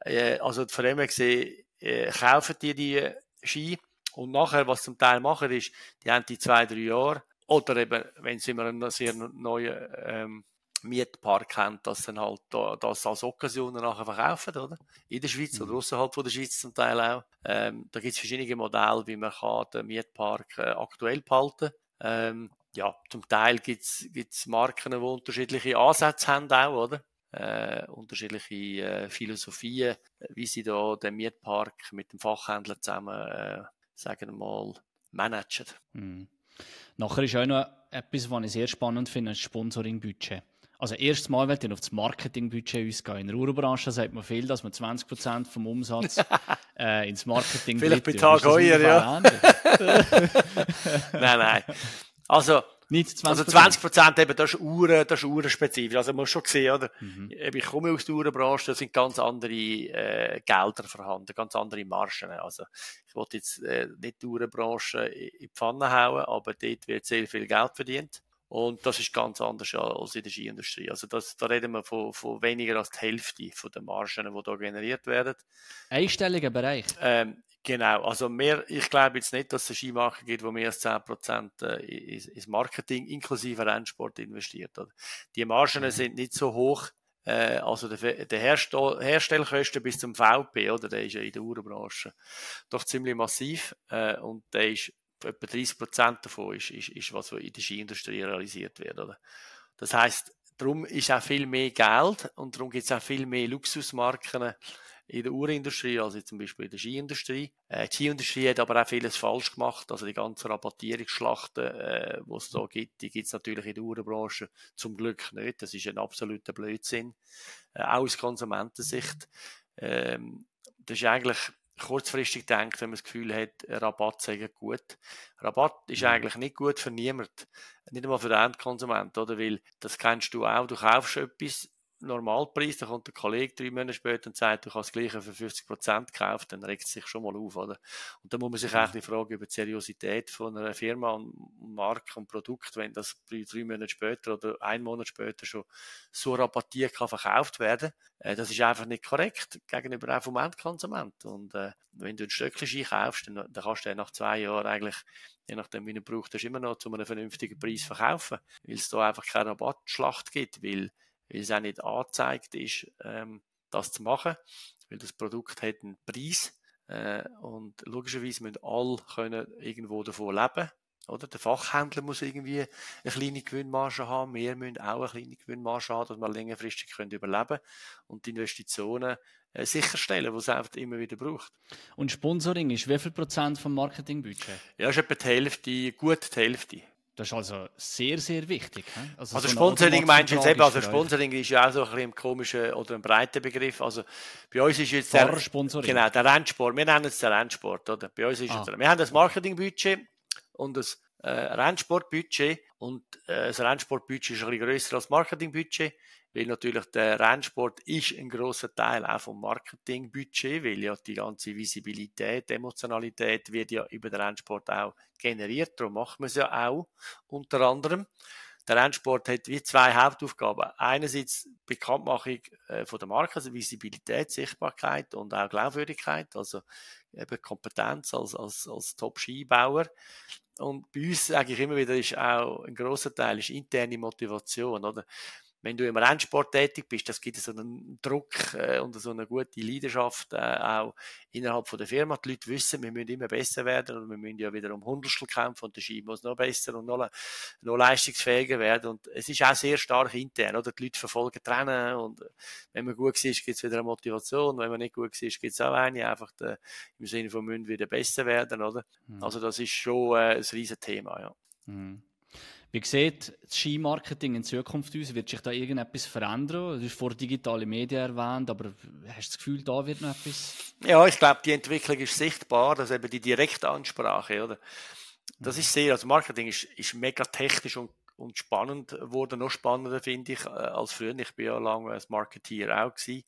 Äh, also von dem her gesehen, äh, kaufen die die Ski und nachher, was zum Teil machen, ist, die haben die zwei, drei Jahre oder eben, wenn sie immer einen sehr neuen ähm, Mietpark haben, dass dann halt das als Occasion nachher verkaufen, oder? In der Schweiz mhm. oder außerhalb von der Schweiz zum Teil auch. Ähm, da gibt es verschiedene Modelle, wie man kann den Mietpark äh, aktuell behalten ähm, ja, zum Teil gibt es Marken, die unterschiedliche Ansätze haben auch, oder? Äh, unterschiedliche äh, Philosophien, wie sie da den Mietpark mit dem Fachhändler zusammen, äh, sagen wir mal, managen. Mhm. Nachher ist auch noch etwas, was ich sehr spannend finde, das Sponsoring-Budget. Also erstes Mal, wenn wir auf das Marketingbudget ausgehen. In der Uhrbranche sagt man viel, dass man 20% vom Umsatz [laughs] äh, ins Marketing Vielleicht bei Tag heuer, ja. [laughs] [laughs] nein, nein. Also, nicht 20 Also 20 Prozent eben, das ist Uhren, das ist uhrenspezifisch. Also man muss schon sehen, oder? Mhm. Ich komme aus der Uhrenbranche, da sind ganz andere äh, Gelder vorhanden, ganz andere Margen. Also ich wollte jetzt äh, nicht die Uhrenbranche in die Pfanne hauen, aber dort wird sehr viel Geld verdient. Und das ist ganz anders als in der Skiindustrie. Also das, da reden wir von, von weniger als die Hälfte von den Margen, die da generiert werden. Einstelliger Bereich? Ähm, Genau, also mehr, ich glaube jetzt nicht, dass es eine Skimarke gibt, wo mehr als 10% äh, ins Marketing inklusive Rennsport investiert. Die Margen mhm. sind nicht so hoch, äh, also der, der Herstell Herstellkosten bis zum VP, oder? Der ist ja in der Uhrenbranche doch ziemlich massiv äh, und der ist etwa 30% davon ist, ist, ist was in der Skiindustrie realisiert wird. Oder? Das heißt, darum ist auch viel mehr Geld und darum gibt es auch viel mehr Luxusmarken, in der Uhrenindustrie, also zum Beispiel in der Skiindustrie. Äh, die Skiindustrie hat aber auch vieles falsch gemacht. Also die ganzen Rabattierungsschlachten, äh, die es da gibt, die gibt es natürlich in der Uhrenbranche zum Glück nicht. Das ist ein absoluter Blödsinn, äh, auch aus Konsumentensicht. Ähm, das ist eigentlich kurzfristig denkt, wenn man das Gefühl hat, Rabatt sei gut. Rabatt ist mhm. eigentlich nicht gut für niemanden. Nicht einmal für den Endkonsument, oder? Weil, das kennst du auch, du kaufst etwas, Normalpreis, dann kommt der Kollege drei Monate später und sagt, du kannst das Gleiche für 50 Prozent kaufen, dann regt es sich schon mal auf, oder? Und dann muss man sich mhm. eigentlich fragen über die Seriosität von einer Firma und Marke und Produkt, wenn das drei, Monate später oder ein Monat später schon so rabattiert kann verkauft werden. Äh, das ist einfach nicht korrekt gegenüber auch vom Endkonsument. Und äh, wenn du ein Stöckchen kaufst, dann, dann kannst du den nach zwei Jahren eigentlich je nachdem, wie du brauchst, immer noch zu einem vernünftigen Preis verkaufen, weil es da einfach keine Rabattschlacht gibt, weil weil es auch nicht angezeigt ist, ähm, das zu machen, weil das Produkt hat einen Preis äh, und logischerweise müssen alle können irgendwo davon leben. Oder? Der Fachhändler muss irgendwie eine kleine Gewinnmarge haben. Wir müssen auch eine kleine Gewinnmarge haben, dass wir längerfristig können überleben können und die Investitionen äh, sicherstellen, die es einfach immer wieder braucht. Und Sponsoring ist wie viel Prozent vom Marketingbudget? Ja, ist etwa die Hälfte, gut die Hälfte. Das ist also sehr, sehr wichtig. Also, also so Sponsoring meinst du jetzt eben, also Sponsoring ist ja auch so ein, bisschen ein komischer oder ein breiter Begriff. Also bei uns ist jetzt der, genau, der Rennsport, wir nennen es den Rennsport, oder? Bei uns ist ah. jetzt, wir haben das Marketingbudget und das äh, Rennsportbudget und äh, das Rennsportbudget ist ein bisschen grösser als das Marketingbudget, weil natürlich der Rennsport ist ein großer Teil auch vom Marketingbudget, weil ja die ganze Visibilität, Emotionalität wird ja über den Rennsport auch generiert, darum macht man es ja auch unter anderem. Der Rennsport hat wie zwei Hauptaufgaben. Einerseits Bekanntmachung äh, von der Marke, also Visibilität, Sichtbarkeit und auch Glaubwürdigkeit, also eben Kompetenz als, als, als Top-Skibauer. Und bei uns sage ich immer wieder, ist auch ein großer Teil ist interne Motivation, oder? Wenn du im Rennsport tätig bist, das gibt so einen Druck äh, und so eine gute Leidenschaft äh, auch innerhalb von der Firma. Die Leute wissen, wir müssen immer besser werden und wir müssen ja wieder um Hundertstel kämpfen und der Ski muss noch besser und noch, noch leistungsfähiger werden. Und es ist auch sehr stark intern, oder? Die Leute verfolgen Trennen und wenn man gut ist, gibt es wieder eine Motivation. Wenn man nicht gut ist, gibt es auch eine, einfach der, im Sinne von müssen wieder besser werden, oder? Mhm. Also das ist schon äh, ein riesen Thema, ja. Mhm. Wie sieht das Skimarketing in Zukunft aus? Wird sich da irgendetwas verändern? Du hast vor digitale Medien erwähnt, aber hast du das Gefühl, da wird noch etwas? Ja, ich glaube, die Entwicklung ist sichtbar, dass eben die Direktansprache, oder? Das ist sehr, also Marketing ist, ist mega technisch und, und spannend geworden, noch spannender finde ich äh, als früher. Ich bin ja lange als Marketeer auch gewesen.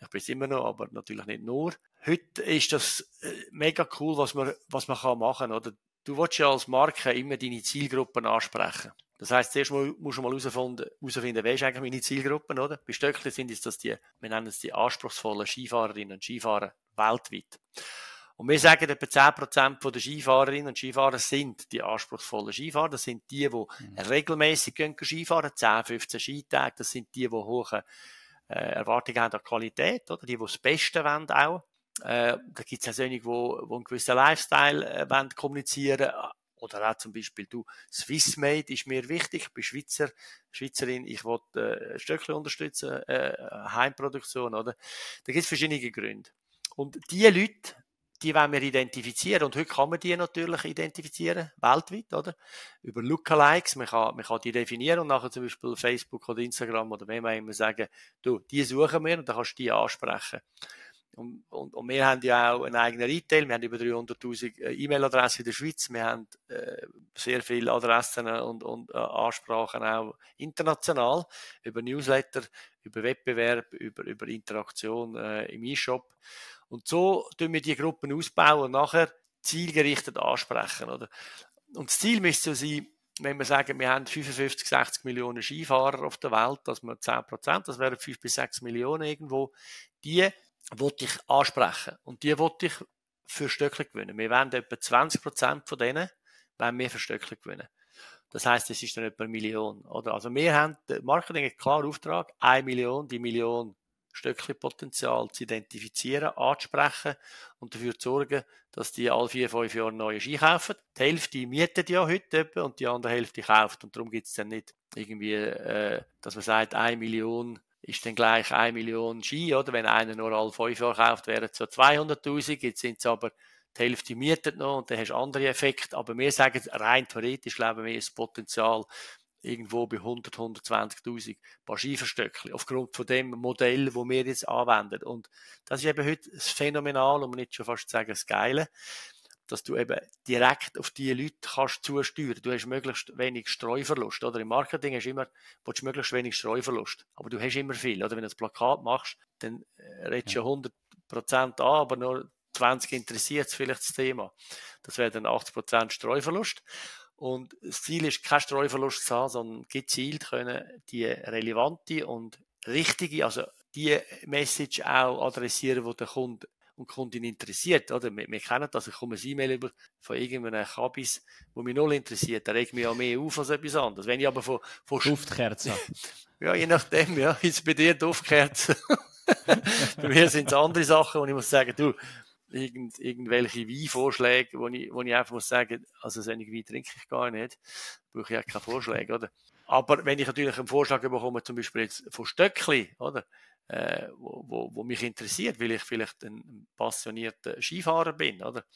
Ich bin es immer noch, aber natürlich nicht nur. Heute ist das äh, mega cool, was man, was man kann machen kann, oder? Du willst ja als Marke immer deine Zielgruppen ansprechen. Das heisst, zuerst musst du mal herausfinden, wer ist eigentlich meine Zielgruppen, oder? Bei Stöckli sind es das die, wir nennen es die anspruchsvollen Skifahrerinnen und Skifahrer weltweit. Und wir sagen, etwa 10% der Skifahrerinnen und Skifahrer sind die anspruchsvollen Skifahrer. Das sind die, die mhm. regelmäßig gehen Skifahren, 10, 15 Skitage. Das sind die, die hohe äh, Erwartungen haben an Qualität, oder? Die, die das Beste wollen auch. Äh, da gibt es auch solche, die, die einen gewissen Lifestyle äh, wollen kommunizieren oder auch zum Beispiel, du, Swissmade ist mir wichtig, ich bin Schweizer, Schweizerin, ich will äh, Stöckchen unterstützen, äh, Heimproduktion, oder? Da gibt es verschiedene Gründe. Und diese Leute, die wollen wir identifizieren. Und heute kann man die natürlich identifizieren, weltweit, oder? Über Lookalikes. Man kann, man kann die definieren und nachher zum Beispiel Facebook oder Instagram oder wem auch immer sagen, du, die suchen wir und dann kannst du die ansprechen. Und, und, und, wir haben ja auch einen eigenen Retail. Wir haben über 300.000 äh, E-Mail-Adressen in der Schweiz. Wir haben äh, sehr viele Adressen und, und äh, Ansprachen auch international über Newsletter, über Wettbewerb, über, über Interaktion äh, im E-Shop. Und so tun wir die Gruppen ausbauen und nachher zielgerichtet ansprechen. Oder? Und das Ziel müsste sein, wenn wir sagen, wir haben 55, 60 Millionen Skifahrer auf der Welt, dass wir 10 Prozent, das wären 5 bis 6 Millionen irgendwo, die wollte ich ansprechen. Und die wollte ich für Stöckli gewinnen. Wir wollen etwa 20% von denen, wenn wir für Stöckli gewinnen. Das heißt, es ist dann etwa eine Million, oder? Also wir haben, Marketing hat klar Auftrag, eine Million, die Million Stöckli-Potenzial zu identifizieren, anzusprechen und dafür zu sorgen, dass die alle vier, fünf Jahre neue Ski kaufen. Die Hälfte mietet ja heute etwa und die andere Hälfte kauft. Und darum gibt es dann nicht irgendwie, äh, dass man sagt, eine Million ist dann gleich 1 Million Ski, oder? Wenn einer nur alle fünf Jahre kauft, wären es so 200.000. Jetzt sind es aber die Hälfte mietet noch und dann hast du andere Effekte. Aber wir sagen, rein theoretisch leben wir das Potenzial irgendwo bei 100, 120.000 Paar Skieverstöckchen. Aufgrund von dem Modell, das wir jetzt anwenden. Und das ist eben heute das Phänomenal, um nicht schon fast zu sagen, das Geile dass du eben direkt auf die Leute kannst zusteuern. Du hast möglichst wenig Streuverlust. Oder im Marketing hast du immer, willst du möglichst wenig Streuverlust. Aber du hast immer viel. Oder wenn du ein Plakat machst, dann äh, redest du ja 100 an, aber nur 20 interessiert es vielleicht das Thema. Das wäre dann 80% Streuverlust. Und das Ziel ist, kein Streuverlust zu haben, sondern gezielt können die relevante und richtige, also die Message auch adressieren, die der Kunde und Kundin interessiert. Oder? Wir, wir kennen das, ich komme ein E-Mail über von irgendeinem Kabis, wo mich null interessiert, da regt mich ja mehr auf als etwas anderes. Wenn ich aber von... von Duftkerzen. [laughs] ja, je nachdem, ja. Jetzt bei dir Duftkerzen. [laughs] bei mir sind es andere Sachen, und ich muss sagen, du, irgend, irgendwelche Weinvorschläge, wo ich, wo ich einfach muss sagen, also so Wein trinke ich gar nicht, brauche ich auch keine Vorschläge, oder? Aber wenn ich natürlich einen Vorschlag bekomme, zum Beispiel jetzt von Stöckli, oder? Äh, wo, wo, wo mich interessiert, weil ich vielleicht ein passionierter Skifahrer bin, oder?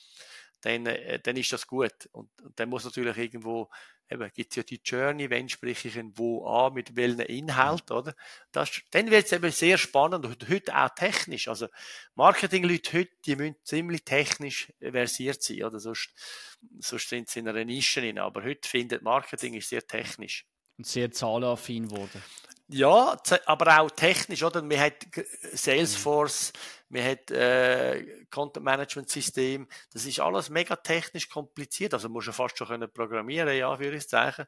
Dann, äh, dann ist das gut. Und, und dann muss natürlich irgendwo eben, gibt es ja die Journey, wenn spreche ich in wo an, mit welchem Inhalt, oder? Das, dann wird es eben sehr spannend und heute auch technisch. Also, Marketingleute heute, die müssen ziemlich technisch versiert sein, oder? Sonst, sonst sind sie in einer Nische drin. Aber heute findet Marketing ist sehr technisch. Und sehr zahlenaffin geworden. Ja, aber auch technisch, oder? Man hat Salesforce, man hat äh, Content Management System. Das ist alles mega technisch kompliziert. Also musst du fast schon können programmieren, ja, für Zeichen.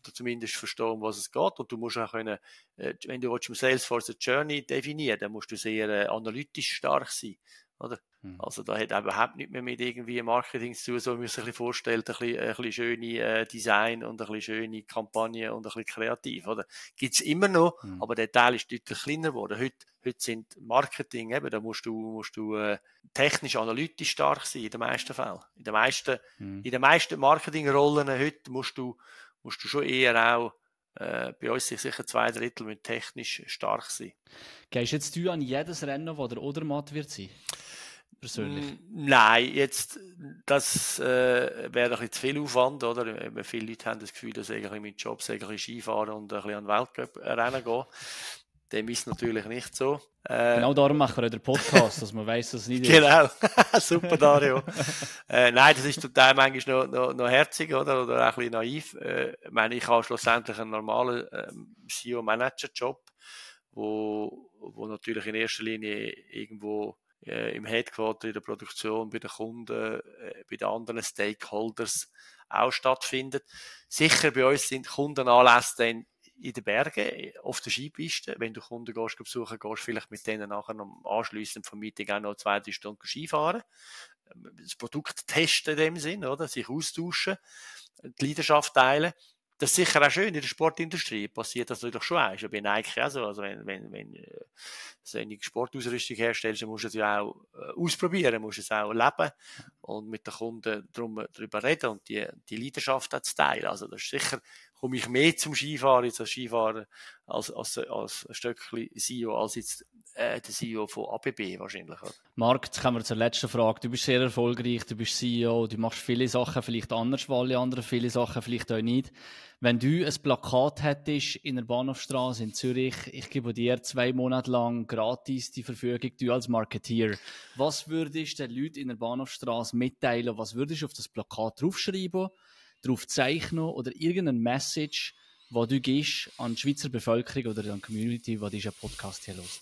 Oder zumindest verstehen, um was es geht. Und du musst auch können, äh, wenn du im Salesforce eine Journey definieren, dann musst du sehr äh, analytisch stark sein. Oder? Mhm. Also da hat überhaupt nicht mehr mit irgendwie Marketing zu tun, so wie man sich ein bisschen vorstellt, ein bisschen, ein bisschen schöne äh, Design und ein bisschen schöne Kampagne und ein bisschen kreativ, oder? Gibt's immer noch, mhm. aber der Teil ist deutlich kleiner geworden. Heute, heute sind Marketing, eben, da musst du, musst du äh, technisch, analytisch stark sein, in den meisten Fällen. In den meisten, mhm. in den meisten Marketingrollen heute musst du, musst du schon eher auch äh, bei uns sind sicher zwei Drittel mit technisch stark sein. Gehst jetzt du an jedes Rennen, wo der Odermatt wird sein? persönlich? Nein, jetzt, das äh, wäre ein bisschen zu viel Aufwand, oder? Viele Leute haben das Gefühl, dass eigentlich mit Job eigentlich Skifahren und ein bisschen an Weltcup-Rennen gehen. Dem ist natürlich nicht so. Äh, genau darum machen wir den Podcast, dass man weiß, dass es nicht [laughs] ist. Genau, [laughs] super Dario. äh, nein, das ist total manchmal noch, noch, noch herzig oder, oder auch ein bisschen naiv. Äh, ich meine, ich habe schlussendlich einen normalen ähm, CEO-Manager-Job, wo, wo natürlich in erster Linie irgendwo äh, im Headquarter, in der Produktion, bei den Kunden, äh, bei den anderen Stakeholders auch stattfindet. Sicher bei uns sind Kundenanlässe dann in den Bergen, auf der Skipiste. Wenn du Kunden gehst, besuchen gehst, vielleicht mit denen nachher noch anschliessend vom Meeting auch noch zwei, drei Stunden Skifahren. Ähm, das Produkt testen in dem Sinn, oder? Sich austauschen, die Leidenschaft teilen das ist sicher auch schön in der Sportindustrie. Passiert das natürlich schon ja bei Nike auch so. Also wenn, wenn, wenn äh, so eine Sportausrüstung herstellst, dann musst du es ja auch äh, ausprobieren, musst es auch leben und mit den Kunden drum, darüber reden und die, die Leidenschaft zu teilen. Also das ist sicher, komme ich mehr zum Skifahren jetzt als Skifahrer als, als, als ein Stückchen CEO als jetzt äh, der CEO von ABB wahrscheinlich. Marc, jetzt kommen wir zur letzten Frage. Du bist sehr erfolgreich, du bist CEO, du machst viele Sachen vielleicht anders, weil alle anderen viele Sachen vielleicht auch nicht. Wenn du ein Plakat hättest in der Bahnhofstraße in Zürich, ich gebe dir zwei Monate lang gratis die Verfügung, du als Marketeer, was würdest du den Leuten in der Bahnhofstraße mitteilen? Was würdest du auf das Plakat draufschreiben, drauf zeichnen oder irgendeine Message, wo du gehst an die Schweizer Bevölkerung oder an die Community, die diesen Podcast hier hört?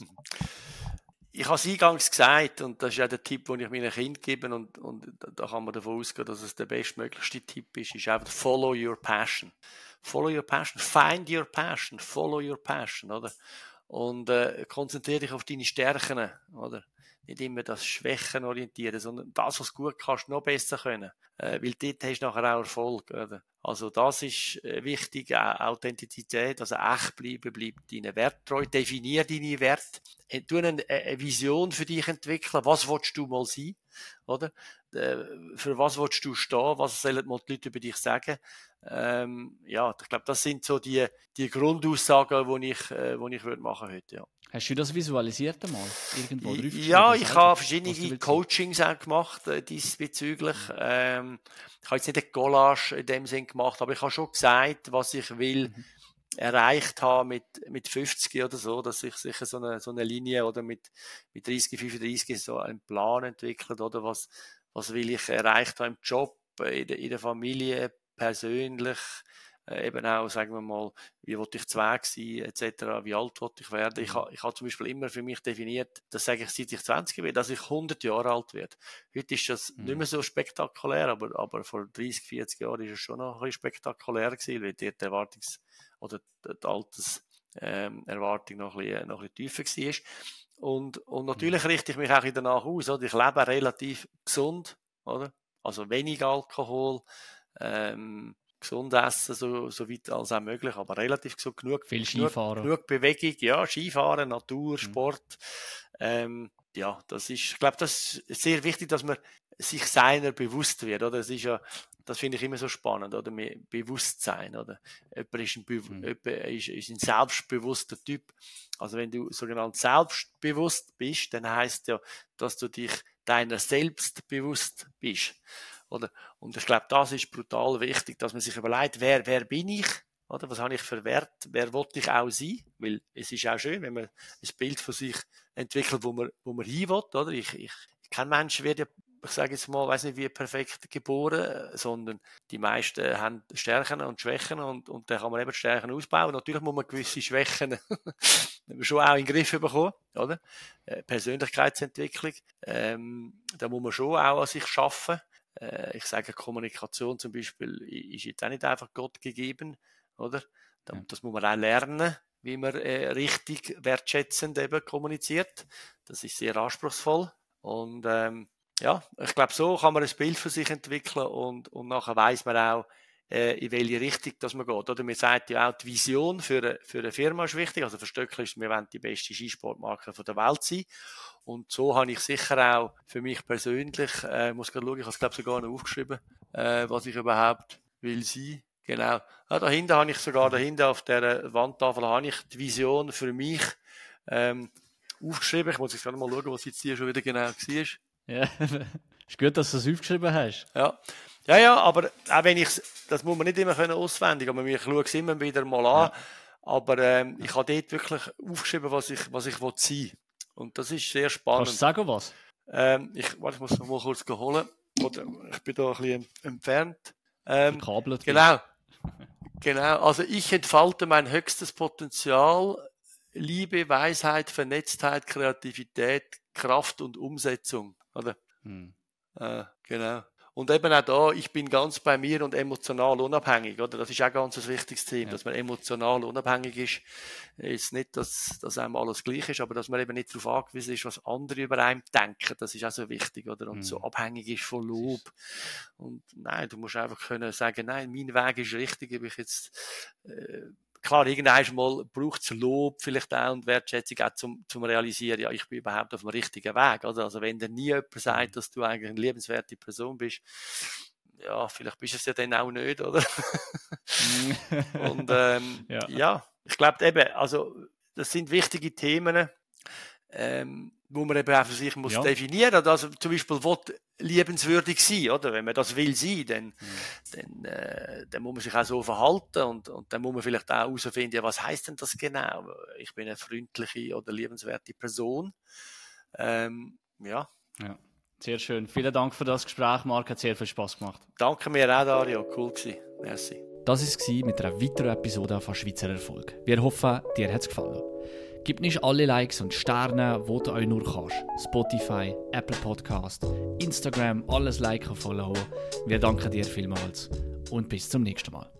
Ich habe es eingangs gesagt, und das ist ja der Tipp, den ich meinen Kindern gebe, und, und da kann man davon ausgehen, dass es der bestmöglichste Tipp ist, ist einfach follow your passion. Follow your passion, find your passion, follow your passion, oder? Und äh, konzentriere dich auf deine Stärken, oder? Nicht immer das Schwächen orientieren, sondern das, was gut kannst, noch besser können. Äh, weil dort hast du nachher auch Erfolg, oder? Also das ist äh, wichtig, Authentizität, also echt bleiben, bleib deinen Wert treu, definier deine Werte, äh, tu eine, eine Vision für dich entwickeln, was willst du mal sein, oder? Äh, für was willst du stehen, was sollen mal die Leute über dich sagen? Ähm, ja, ich glaube, das sind so die, die Grundaussagen, die ich, äh, ich würde machen heute, ja. Hast du das visualisiert einmal? Irgendwo ja, ich habe verschiedene Coachings auch gemacht äh, diesbezüglich. Ähm, ich habe jetzt nicht eine Collage in dem Sinn gemacht, aber ich habe schon gesagt, was ich will mhm. erreicht haben mit, mit 50 oder so, dass ich sicher so eine, so eine Linie oder mit, mit 30, 35 so einen Plan entwickelt oder was, was will ich erreicht haben im Job, in der, in der Familie, persönlich, äh, eben auch, sagen wir mal, wie wollte ich zwei sein, etc., wie alt wollte ich werden. Ich mhm. habe ich ha zum Beispiel immer für mich definiert, das sage ich, seit ich 20 bin, dass ich 100 Jahre alt werde. Heute ist das mhm. nicht mehr so spektakulär, aber, aber vor 30, 40 Jahren ist es schon noch ein bisschen spektakulär gewesen, weil die Erwartungs- oder die Alterserwartung ähm, noch, ein bisschen, noch ein bisschen tiefer war. Und, und natürlich mhm. richte ich mich auch danach aus, oder? Ich lebe relativ gesund, oder? Also wenig Alkohol, ähm, gesund essen, so, so weit als auch möglich, aber relativ gesund genug. Viel Skifahren. Genug, genug Bewegung, ja, Skifahren, Natur, mhm. Sport. Ähm, ja, das ist, ich glaube, das ist sehr wichtig, dass man sich seiner bewusst wird, oder? Das ist ja, das finde ich immer so spannend, oder? Bewusstsein, oder? Jemand ist ein, Be mhm. ist, ist ein selbstbewusster Typ. Also wenn du sogenannt selbstbewusst bist, dann heißt ja, dass du dich deiner selbst bewusst bist, oder? Und ich glaube, das ist brutal wichtig, dass man sich überlegt, wer, wer bin ich? Oder? Was habe ich für Wert? Wer wollte ich auch sein? Weil es ist auch schön, wenn man ein Bild von sich entwickelt, wo man, wo man hin will, oder? Ich, ich, kein Mensch wird ja, ich sage jetzt mal, weiß nicht, wie perfekt geboren, sondern die meisten haben Stärken und Schwächen und, und dann kann man eben Stärken ausbauen. Natürlich muss man gewisse Schwächen [laughs] schon auch in den Griff bekommen, oder? Äh, Persönlichkeitsentwicklung, ähm, da muss man schon auch an sich schaffen. Äh, ich sage, Kommunikation zum Beispiel ist jetzt auch nicht einfach Gott gegeben oder? Das muss man auch lernen, wie man äh, richtig wertschätzend eben kommuniziert. Das ist sehr anspruchsvoll. Und ähm, ja, ich glaube, so kann man ein Bild für sich entwickeln und, und nachher weiß man auch, äh, in welche Richtung das man geht. Oder man sagt ja auch, die Vision für eine, für eine Firma ist wichtig. Also für Stöckli ist, wir wollen die beste Skisportmarke der Welt sein. Und so habe ich sicher auch für mich persönlich, äh, muss gerade schauen, ich habe es glaube sogar noch aufgeschrieben, äh, was ich überhaupt will sein. Genau. Ja, dahinter habe ich sogar, dahinter auf der Wandtafel habe ich die Vision für mich ähm, aufgeschrieben. Ich muss jetzt gerade mal schauen, was jetzt hier schon wieder genau war. Ja, [laughs] ist gut, dass du es aufgeschrieben hast. Ja. Ja, ja, aber auch wenn ich das muss man nicht immer können auswendig, aber ich schaue es immer wieder mal an. Ja. Aber ähm, ich habe dort wirklich aufgeschrieben, was ich, was ich will sein Und das ist sehr spannend. Kannst du sagen, was? Ähm, ich, warte, ich muss noch mal kurz holen. Oder ich bin da ein bisschen entfernt. Ähm, genau. Genau, also ich entfalte mein höchstes Potenzial, Liebe, Weisheit, Vernetztheit, Kreativität, Kraft und Umsetzung, oder? Hm. Äh, genau. Und eben auch da, ich bin ganz bei mir und emotional unabhängig, oder? Das ist auch ganz ein wichtiges Thema, ja. dass man emotional unabhängig ist. Ist nicht, dass, dass einem alles gleich ist, aber dass man eben nicht darauf angewiesen ist, was andere über einem denken. Das ist auch so wichtig, oder? Und mhm. so abhängig ist von Lob. Und nein, du musst einfach können sagen, nein, mein Weg ist richtig, ob ich jetzt, äh, klar, irgendwann mal braucht es Lob vielleicht auch und Wertschätzung auch zum, zum realisieren, ja, ich bin überhaupt auf dem richtigen Weg. Oder? Also wenn dir nie jemand sagt, mhm. dass du eigentlich eine liebenswerte Person bist, ja, vielleicht bist du es ja dann auch nicht, oder? [laughs] und ähm, [laughs] ja. ja. ich glaube eben, also das sind wichtige Themen, ähm, wo man eben auch für sich muss ja. definieren. Also zum Beispiel, will liebenswürdig sein, oder? Wenn man das will sein, dann, mhm. dann, äh, dann muss man sich auch so verhalten und, und dann muss man vielleicht auch herausfinden, ja, was heißt denn das genau? Ich bin eine freundliche oder liebenswerte Person. Ähm, ja. ja. Sehr schön. Vielen Dank für das Gespräch, Marc. Hat sehr viel Spaß gemacht. Danke mir auch, Dario. Cool gewesen. Merci. Das war es mit einer weiteren Episode von Schweizer Erfolg. Wir hoffen, dir hat es gefallen. Gib nicht alle Likes und Sterne, wo du euch nur kannst. Spotify, Apple Podcast, Instagram, alles liken, followen. Wir danken dir vielmals und bis zum nächsten Mal.